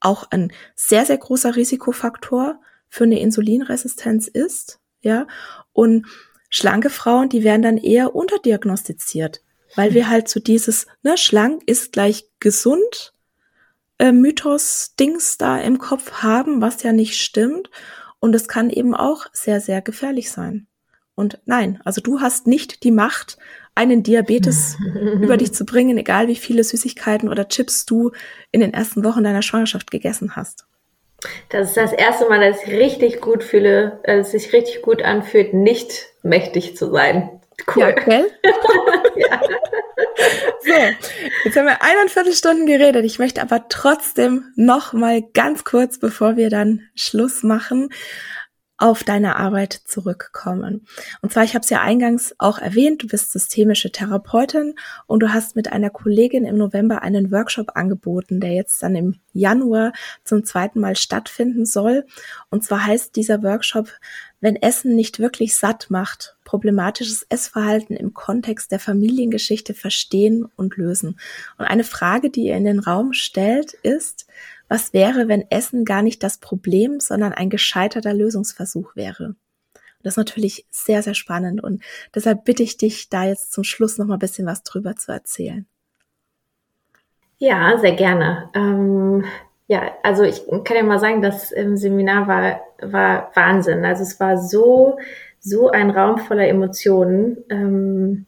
Speaker 1: auch ein sehr, sehr großer Risikofaktor für eine Insulinresistenz ist, ja. Und schlanke Frauen, die werden dann eher unterdiagnostiziert, weil wir halt so dieses, ne, schlank ist gleich gesund, äh, Mythos-Dings da im Kopf haben, was ja nicht stimmt. Und es kann eben auch sehr, sehr gefährlich sein. Und nein, also du hast nicht die Macht, einen Diabetes über dich zu bringen, egal wie viele Süßigkeiten oder Chips du in den ersten Wochen deiner Schwangerschaft gegessen hast.
Speaker 2: Das ist das erste Mal, dass ich richtig gut fühle, äh, dass es sich richtig gut anfühlt, nicht mächtig zu sein.
Speaker 1: Cool. Ja, gell? ja. So, jetzt haben wir eineinviertel Stunden geredet. Ich möchte aber trotzdem noch mal ganz kurz, bevor wir dann Schluss machen, auf deine Arbeit zurückkommen. Und zwar, ich habe es ja eingangs auch erwähnt, du bist systemische Therapeutin und du hast mit einer Kollegin im November einen Workshop angeboten, der jetzt dann im Januar zum zweiten Mal stattfinden soll. Und zwar heißt dieser Workshop, wenn Essen nicht wirklich satt macht, problematisches Essverhalten im Kontext der Familiengeschichte verstehen und lösen. Und eine Frage, die ihr in den Raum stellt, ist, was wäre, wenn Essen gar nicht das Problem, sondern ein gescheiterter Lösungsversuch wäre? Das ist natürlich sehr, sehr spannend und deshalb bitte ich dich, da jetzt zum Schluss noch mal ein bisschen was drüber zu erzählen.
Speaker 2: Ja, sehr gerne. Ähm, ja, also ich kann ja mal sagen, das Seminar war, war Wahnsinn. Also es war so, so ein Raum voller Emotionen. Ähm,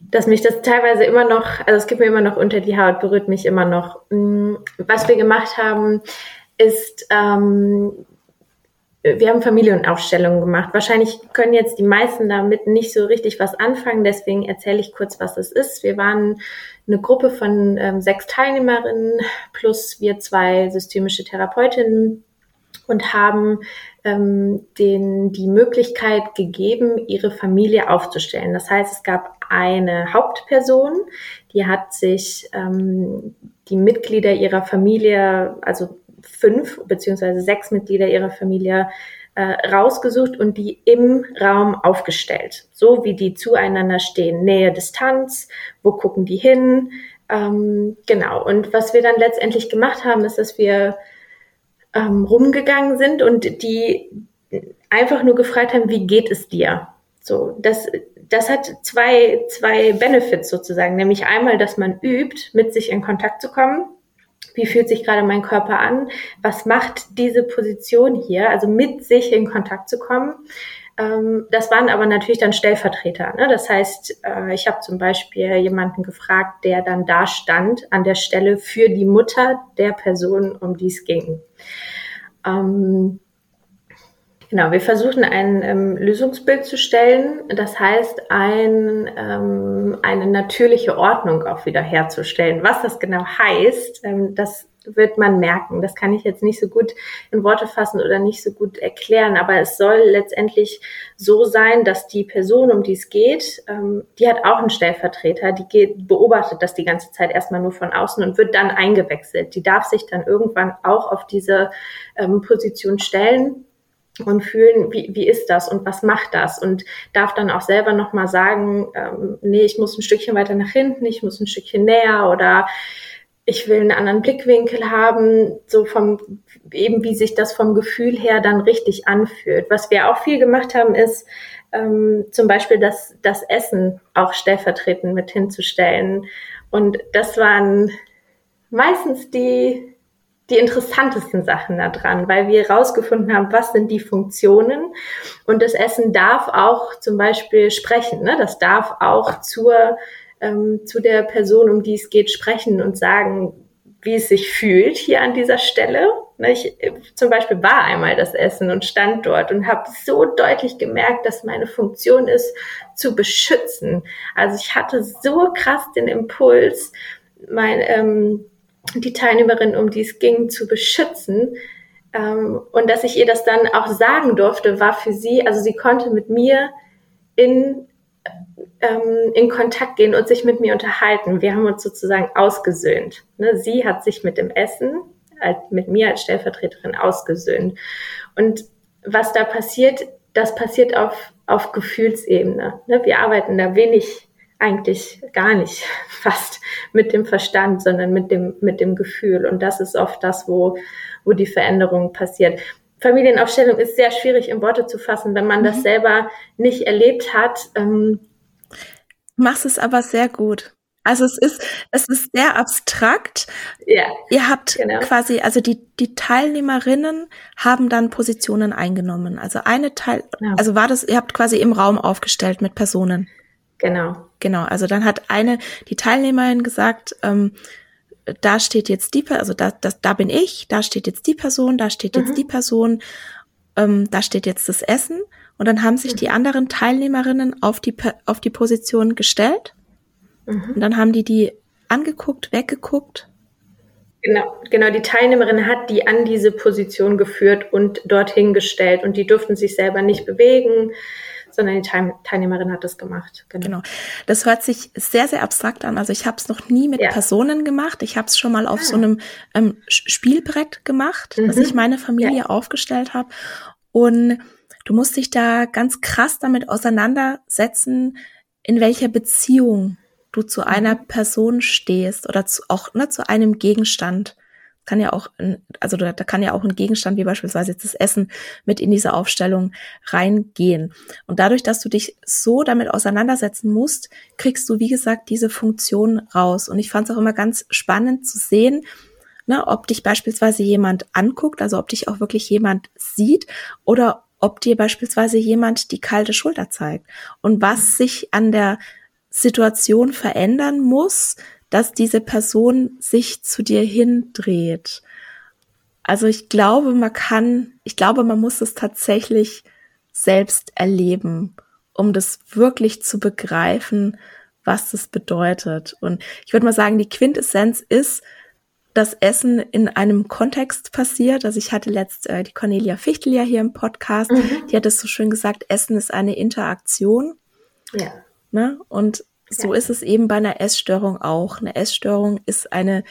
Speaker 2: dass mich das teilweise immer noch, also es gibt mir immer noch unter die Haut, berührt mich immer noch. Mm, was wir gemacht haben, ist, ähm, wir haben Familienaufstellungen gemacht. Wahrscheinlich können jetzt die meisten damit nicht so richtig was anfangen, deswegen erzähle ich kurz, was das ist. Wir waren eine Gruppe von ähm, sechs Teilnehmerinnen plus wir zwei systemische Therapeutinnen und haben ähm, denen die Möglichkeit gegeben, ihre Familie aufzustellen. Das heißt, es gab eine Hauptperson, die hat sich ähm, die Mitglieder ihrer Familie, also fünf beziehungsweise sechs Mitglieder ihrer Familie äh, rausgesucht und die im Raum aufgestellt, so wie die zueinander stehen. Nähe, Distanz, wo gucken die hin? Ähm, genau. Und was wir dann letztendlich gemacht haben, ist, dass wir ähm, rumgegangen sind und die einfach nur gefragt haben, wie geht es dir? So, das, das hat zwei, zwei Benefits sozusagen, nämlich einmal, dass man übt, mit sich in Kontakt zu kommen. Wie fühlt sich gerade mein Körper an? Was macht diese Position hier? Also mit sich in Kontakt zu kommen. Ähm, das waren aber natürlich dann Stellvertreter. Ne? Das heißt, äh, ich habe zum Beispiel jemanden gefragt, der dann da stand an der Stelle für die Mutter der Person, um die es ging. Ähm, Genau, wir versuchen ein ähm, Lösungsbild zu stellen, das heißt ein, ähm, eine natürliche Ordnung auch wieder herzustellen. Was das genau heißt, ähm, das wird man merken. Das kann ich jetzt nicht so gut in Worte fassen oder nicht so gut erklären, aber es soll letztendlich so sein, dass die Person, um die es geht, ähm, die hat auch einen Stellvertreter, die geht, beobachtet das die ganze Zeit erstmal nur von außen und wird dann eingewechselt. Die darf sich dann irgendwann auch auf diese ähm, Position stellen und fühlen, wie, wie ist das und was macht das und darf dann auch selber nochmal sagen, ähm, nee, ich muss ein Stückchen weiter nach hinten, ich muss ein Stückchen näher oder ich will einen anderen Blickwinkel haben, so vom, eben wie sich das vom Gefühl her dann richtig anfühlt. Was wir auch viel gemacht haben, ist ähm, zum Beispiel das, das Essen auch stellvertretend mit hinzustellen. Und das waren meistens die, die interessantesten Sachen da dran, weil wir herausgefunden haben, was sind die Funktionen und das Essen darf auch zum Beispiel sprechen, ne? das darf auch zur, ähm, zu der Person, um die es geht, sprechen und sagen, wie es sich fühlt hier an dieser Stelle. Ne? Ich zum Beispiel war einmal das Essen und stand dort und habe so deutlich gemerkt, dass meine Funktion ist, zu beschützen. Also ich hatte so krass den Impuls, mein ähm, die Teilnehmerin, um die es ging, zu beschützen. Ähm, und dass ich ihr das dann auch sagen durfte, war für sie, also sie konnte mit mir in, ähm, in Kontakt gehen und sich mit mir unterhalten. Wir haben uns sozusagen ausgesöhnt. Ne? Sie hat sich mit dem Essen, als, mit mir als Stellvertreterin ausgesöhnt. Und was da passiert, das passiert auf, auf Gefühlsebene. Ne? Wir arbeiten da wenig eigentlich gar nicht fast mit dem Verstand, sondern mit dem, mit dem Gefühl. Und das ist oft das, wo, wo die Veränderung passiert. Familienaufstellung ist sehr schwierig in Worte zu fassen, wenn man mhm. das selber nicht erlebt hat. Ähm,
Speaker 1: Machst es aber sehr gut. Also es ist, es ist sehr abstrakt.
Speaker 2: Ja.
Speaker 1: Ihr habt genau. quasi, also die, die Teilnehmerinnen haben dann Positionen eingenommen. Also eine Teil, ja. also war das, ihr habt quasi im Raum aufgestellt mit Personen.
Speaker 2: Genau.
Speaker 1: Genau. Also dann hat eine, die Teilnehmerin gesagt, ähm, da steht jetzt die, also da, das, da bin ich, da steht jetzt die Person, da steht jetzt mhm. die Person, ähm, da steht jetzt das Essen. Und dann haben sich mhm. die anderen Teilnehmerinnen auf die, auf die Position gestellt Mhm. Und dann haben die die angeguckt, weggeguckt.
Speaker 2: Genau, genau. Die Teilnehmerin hat die an diese Position geführt und dorthin gestellt und die durften sich selber nicht bewegen, sondern die Teilnehmerin hat das gemacht.
Speaker 1: Genau. genau. Das hört sich sehr, sehr abstrakt an. Also ich habe es noch nie mit ja. Personen gemacht. Ich habe es schon mal auf ah. so einem ähm, Spielbrett gemacht, mhm. dass ich meine Familie ja. aufgestellt habe. Und du musst dich da ganz krass damit auseinandersetzen, in welcher Beziehung du zu einer mhm. Person stehst oder zu, auch ne, zu einem Gegenstand. Kann ja auch, also da, da kann ja auch ein Gegenstand wie beispielsweise jetzt das Essen mit in diese Aufstellung reingehen. Und dadurch, dass du dich so damit auseinandersetzen musst, kriegst du, wie gesagt, diese Funktion raus. Und ich fand es auch immer ganz spannend zu sehen, ne, ob dich beispielsweise jemand anguckt, also ob dich auch wirklich jemand sieht oder ob dir beispielsweise jemand die kalte Schulter zeigt und was sich an der Situation verändern muss, dass diese Person sich zu dir hindreht. Also ich glaube, man kann, ich glaube, man muss es tatsächlich selbst erleben, um das wirklich zu begreifen, was das bedeutet. Und ich würde mal sagen, die Quintessenz ist, dass Essen in einem Kontext passiert. Also ich hatte letzt äh, die Cornelia Fichtel ja hier im Podcast, mhm. die hat es so schön gesagt, Essen ist eine Interaktion.
Speaker 2: Ja.
Speaker 1: Ne? Und so ja. ist es eben bei einer Essstörung auch. Eine Essstörung ist eine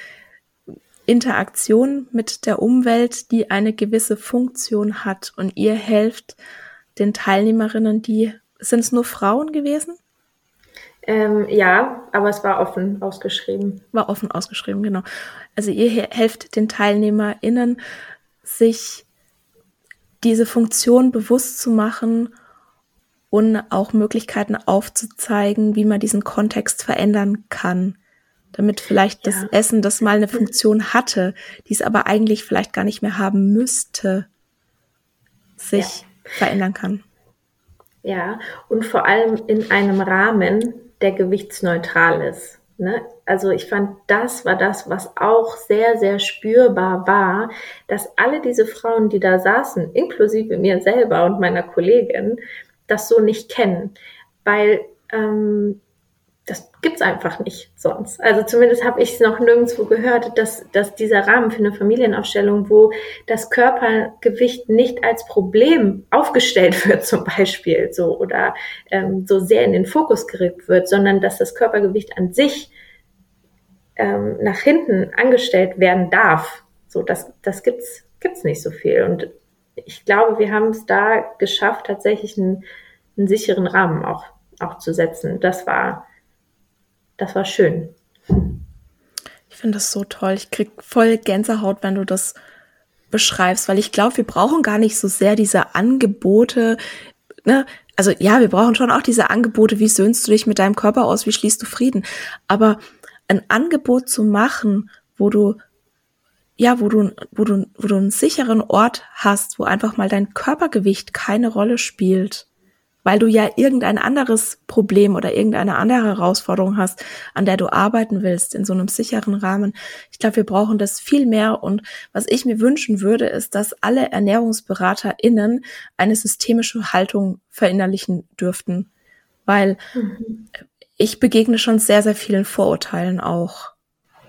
Speaker 1: Interaktion mit der Umwelt, die eine gewisse Funktion hat. Und ihr helft den Teilnehmerinnen, die, sind es nur Frauen gewesen?
Speaker 2: Ähm, ja, aber es war offen ausgeschrieben.
Speaker 1: War offen ausgeschrieben, genau. Also ihr helft den TeilnehmerInnen, sich diese Funktion bewusst zu machen und auch Möglichkeiten aufzuzeigen, wie man diesen Kontext verändern kann. Damit vielleicht ja. das Essen, das mal eine Funktion hatte, die es aber eigentlich vielleicht gar nicht mehr haben müsste, sich ja. verändern kann.
Speaker 2: Ja, und vor allem in einem Rahmen, der gewichtsneutral ist. Ne? Also ich fand, das war das, was auch sehr, sehr spürbar war, dass alle diese Frauen, die da saßen, inklusive mir selber und meiner Kollegin, das so nicht kennen, weil ähm, das gibt's einfach nicht sonst. Also zumindest habe ich es noch nirgendwo gehört, dass, dass dieser Rahmen für eine Familienaufstellung, wo das Körpergewicht nicht als Problem aufgestellt wird, zum Beispiel so oder ähm, so sehr in den Fokus gerückt wird, sondern dass das Körpergewicht an sich ähm, nach hinten angestellt werden darf. So, das, das gibt's gibt's nicht so viel. Und ich glaube, wir haben es da geschafft, tatsächlich einen, einen sicheren Rahmen auch, auch zu setzen. Das war, das war schön.
Speaker 1: Ich finde das so toll. Ich krieg voll Gänsehaut, wenn du das beschreibst, weil ich glaube, wir brauchen gar nicht so sehr diese Angebote, ne? Also ja, wir brauchen schon auch diese Angebote, wie söhnst du dich mit deinem Körper aus, wie schließt du Frieden. Aber ein Angebot zu machen, wo du ja, wo du, wo du, wo du einen sicheren Ort hast, wo einfach mal dein Körpergewicht keine Rolle spielt, weil du ja irgendein anderes Problem oder irgendeine andere Herausforderung hast, an der du arbeiten willst, in so einem sicheren Rahmen. Ich glaube, wir brauchen das viel mehr. Und was ich mir wünschen würde, ist, dass alle ErnährungsberaterInnen eine systemische Haltung verinnerlichen dürften. Weil mhm. ich begegne schon sehr, sehr vielen Vorurteilen auch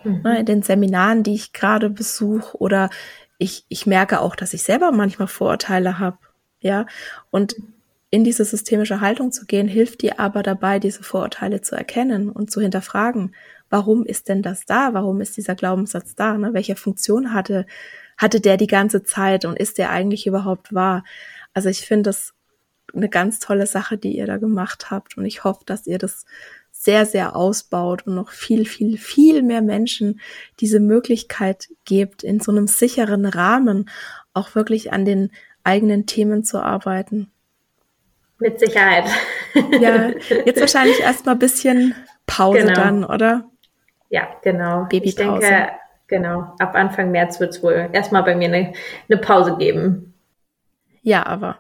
Speaker 1: mhm. ne, in den Seminaren, die ich gerade besuche oder ich, ich merke auch, dass ich selber manchmal Vorurteile habe. Ja, und in diese systemische Haltung zu gehen, hilft dir aber dabei, diese Vorurteile zu erkennen und zu hinterfragen. Warum ist denn das da? Warum ist dieser Glaubenssatz da? Ne? Welche Funktion hatte, hatte der die ganze Zeit und ist der eigentlich überhaupt wahr? Also ich finde das eine ganz tolle Sache, die ihr da gemacht habt und ich hoffe, dass ihr das sehr, sehr ausbaut und noch viel, viel, viel mehr Menschen diese Möglichkeit gibt, in so einem sicheren Rahmen auch wirklich an den eigenen Themen zu arbeiten.
Speaker 2: Mit Sicherheit.
Speaker 1: Ja, jetzt wahrscheinlich erstmal ein bisschen Pause genau. dann, oder?
Speaker 2: Ja, genau. Babypause. Ich denke, genau, ab Anfang März wird es wohl erstmal bei mir eine, eine Pause geben.
Speaker 1: Ja, aber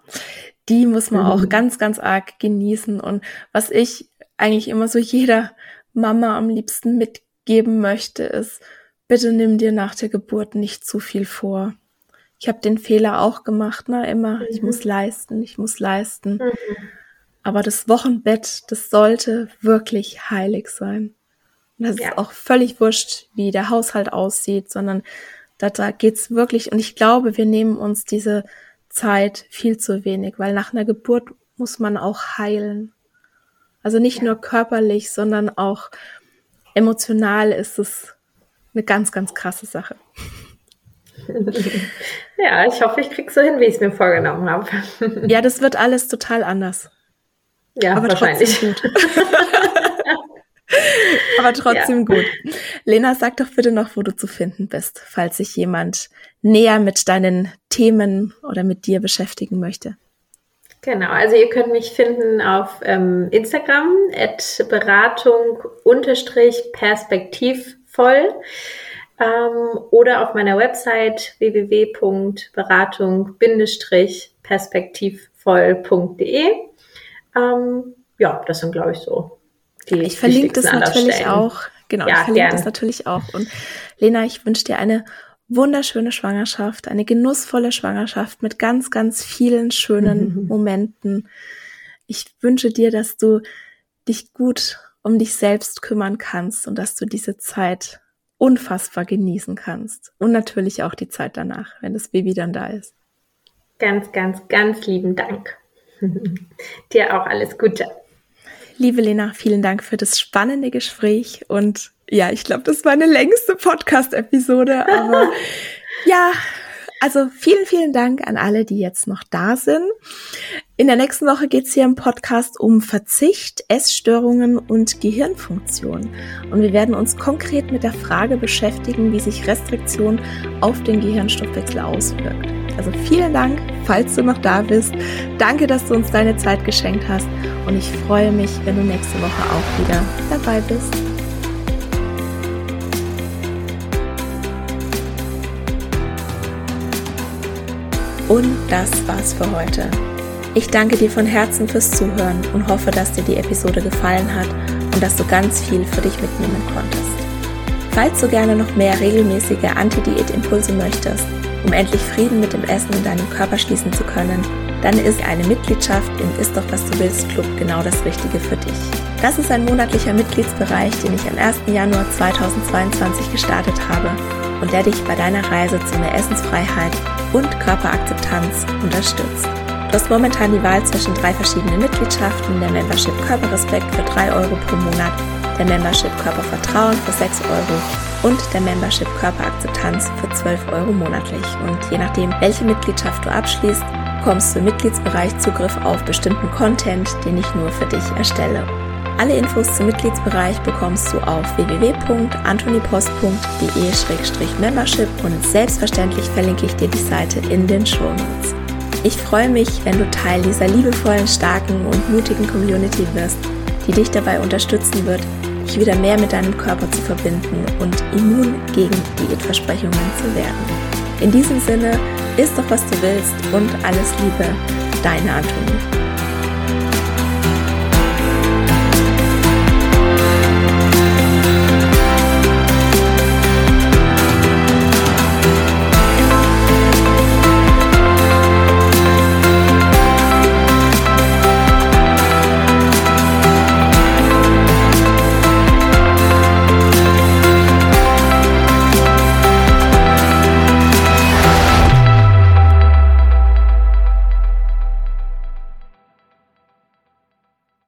Speaker 1: die muss man mhm. auch ganz, ganz arg genießen. Und was ich eigentlich immer so jeder Mama am liebsten mitgeben möchte, ist, bitte nimm dir nach der Geburt nicht zu viel vor. Ich habe den Fehler auch gemacht, ne? Immer, mhm. ich muss leisten, ich muss leisten. Mhm. Aber das Wochenbett, das sollte wirklich heilig sein. Und das ja. ist auch völlig wurscht, wie der Haushalt aussieht, sondern da, da geht's wirklich, und ich glaube, wir nehmen uns diese Zeit viel zu wenig, weil nach einer Geburt muss man auch heilen. Also nicht ja. nur körperlich, sondern auch emotional ist es eine ganz, ganz krasse Sache.
Speaker 2: Ja, ich hoffe, ich krieg's so hin, wie ich es mir vorgenommen habe.
Speaker 1: Ja, das wird alles total anders.
Speaker 2: Ja, Aber wahrscheinlich.
Speaker 1: Trotzdem gut. Aber trotzdem ja. gut. Lena, sag doch bitte noch, wo du zu finden bist, falls sich jemand näher mit deinen Themen oder mit dir beschäftigen möchte.
Speaker 2: Genau, also ihr könnt mich finden auf ähm, Instagram at Beratung unterstrich perspektivvoll ähm, oder auf meiner Website www.beratung-perspektivvoll.de. Ähm, ja, das sind, glaube ich, so
Speaker 1: die Ich verlinke das natürlich auch. Genau, ja, ich verlinke gern. das natürlich auch. Und Lena, ich wünsche dir eine wunderschöne Schwangerschaft, eine genussvolle Schwangerschaft mit ganz, ganz vielen schönen mhm. Momenten. Ich wünsche dir, dass du dich gut um dich selbst kümmern kannst und dass du diese Zeit unfassbar genießen kannst. Und natürlich auch die Zeit danach, wenn das Baby dann da ist.
Speaker 2: Ganz, ganz, ganz lieben Dank. dir auch alles Gute.
Speaker 1: Liebe Lena, vielen Dank für das spannende Gespräch und ja, ich glaube, das war eine längste Podcast-Episode, aber ja, also vielen, vielen Dank an alle, die jetzt noch da sind. In der nächsten Woche geht es hier im Podcast um Verzicht, Essstörungen und Gehirnfunktion. Und wir werden uns konkret mit der Frage beschäftigen, wie sich Restriktion auf den Gehirnstoffwechsel auswirkt. Also vielen Dank, falls du noch da bist. Danke, dass du uns deine Zeit geschenkt hast. Und ich freue mich, wenn du nächste Woche auch wieder dabei bist. Und das war's für heute. Ich danke dir von Herzen fürs Zuhören und hoffe, dass dir die Episode gefallen hat und dass du ganz viel für dich mitnehmen konntest. Falls du gerne noch mehr regelmäßige Anti-Diät-Impulse möchtest, um endlich Frieden mit dem Essen in deinem Körper schließen zu können, dann ist eine Mitgliedschaft im Ist doch was du willst Club genau das Richtige für dich. Das ist ein monatlicher Mitgliedsbereich, den ich am 1. Januar 2022 gestartet habe und der dich bei deiner Reise zu mehr Essensfreiheit und Körperakzeptanz unterstützt. Du hast momentan die Wahl zwischen drei verschiedenen Mitgliedschaften, der Membership Körperrespekt für 3 Euro pro Monat, der Membership Körpervertrauen für 6 Euro und der Membership Körperakzeptanz für 12 Euro monatlich. Und je nachdem, welche Mitgliedschaft du abschließt, bekommst du im Mitgliedsbereich Zugriff auf bestimmten Content, den ich nur für dich erstelle. Alle Infos zum Mitgliedsbereich bekommst du auf www.antonipost.de-membership und selbstverständlich verlinke ich dir die Seite in den Show Notes. Ich freue mich, wenn du Teil dieser liebevollen, starken und mutigen Community wirst, die dich dabei unterstützen wird, dich wieder mehr mit deinem Körper zu verbinden und immun gegen Diätversprechungen zu werden. In diesem Sinne, isst doch was du willst und alles Liebe, deine Antonie.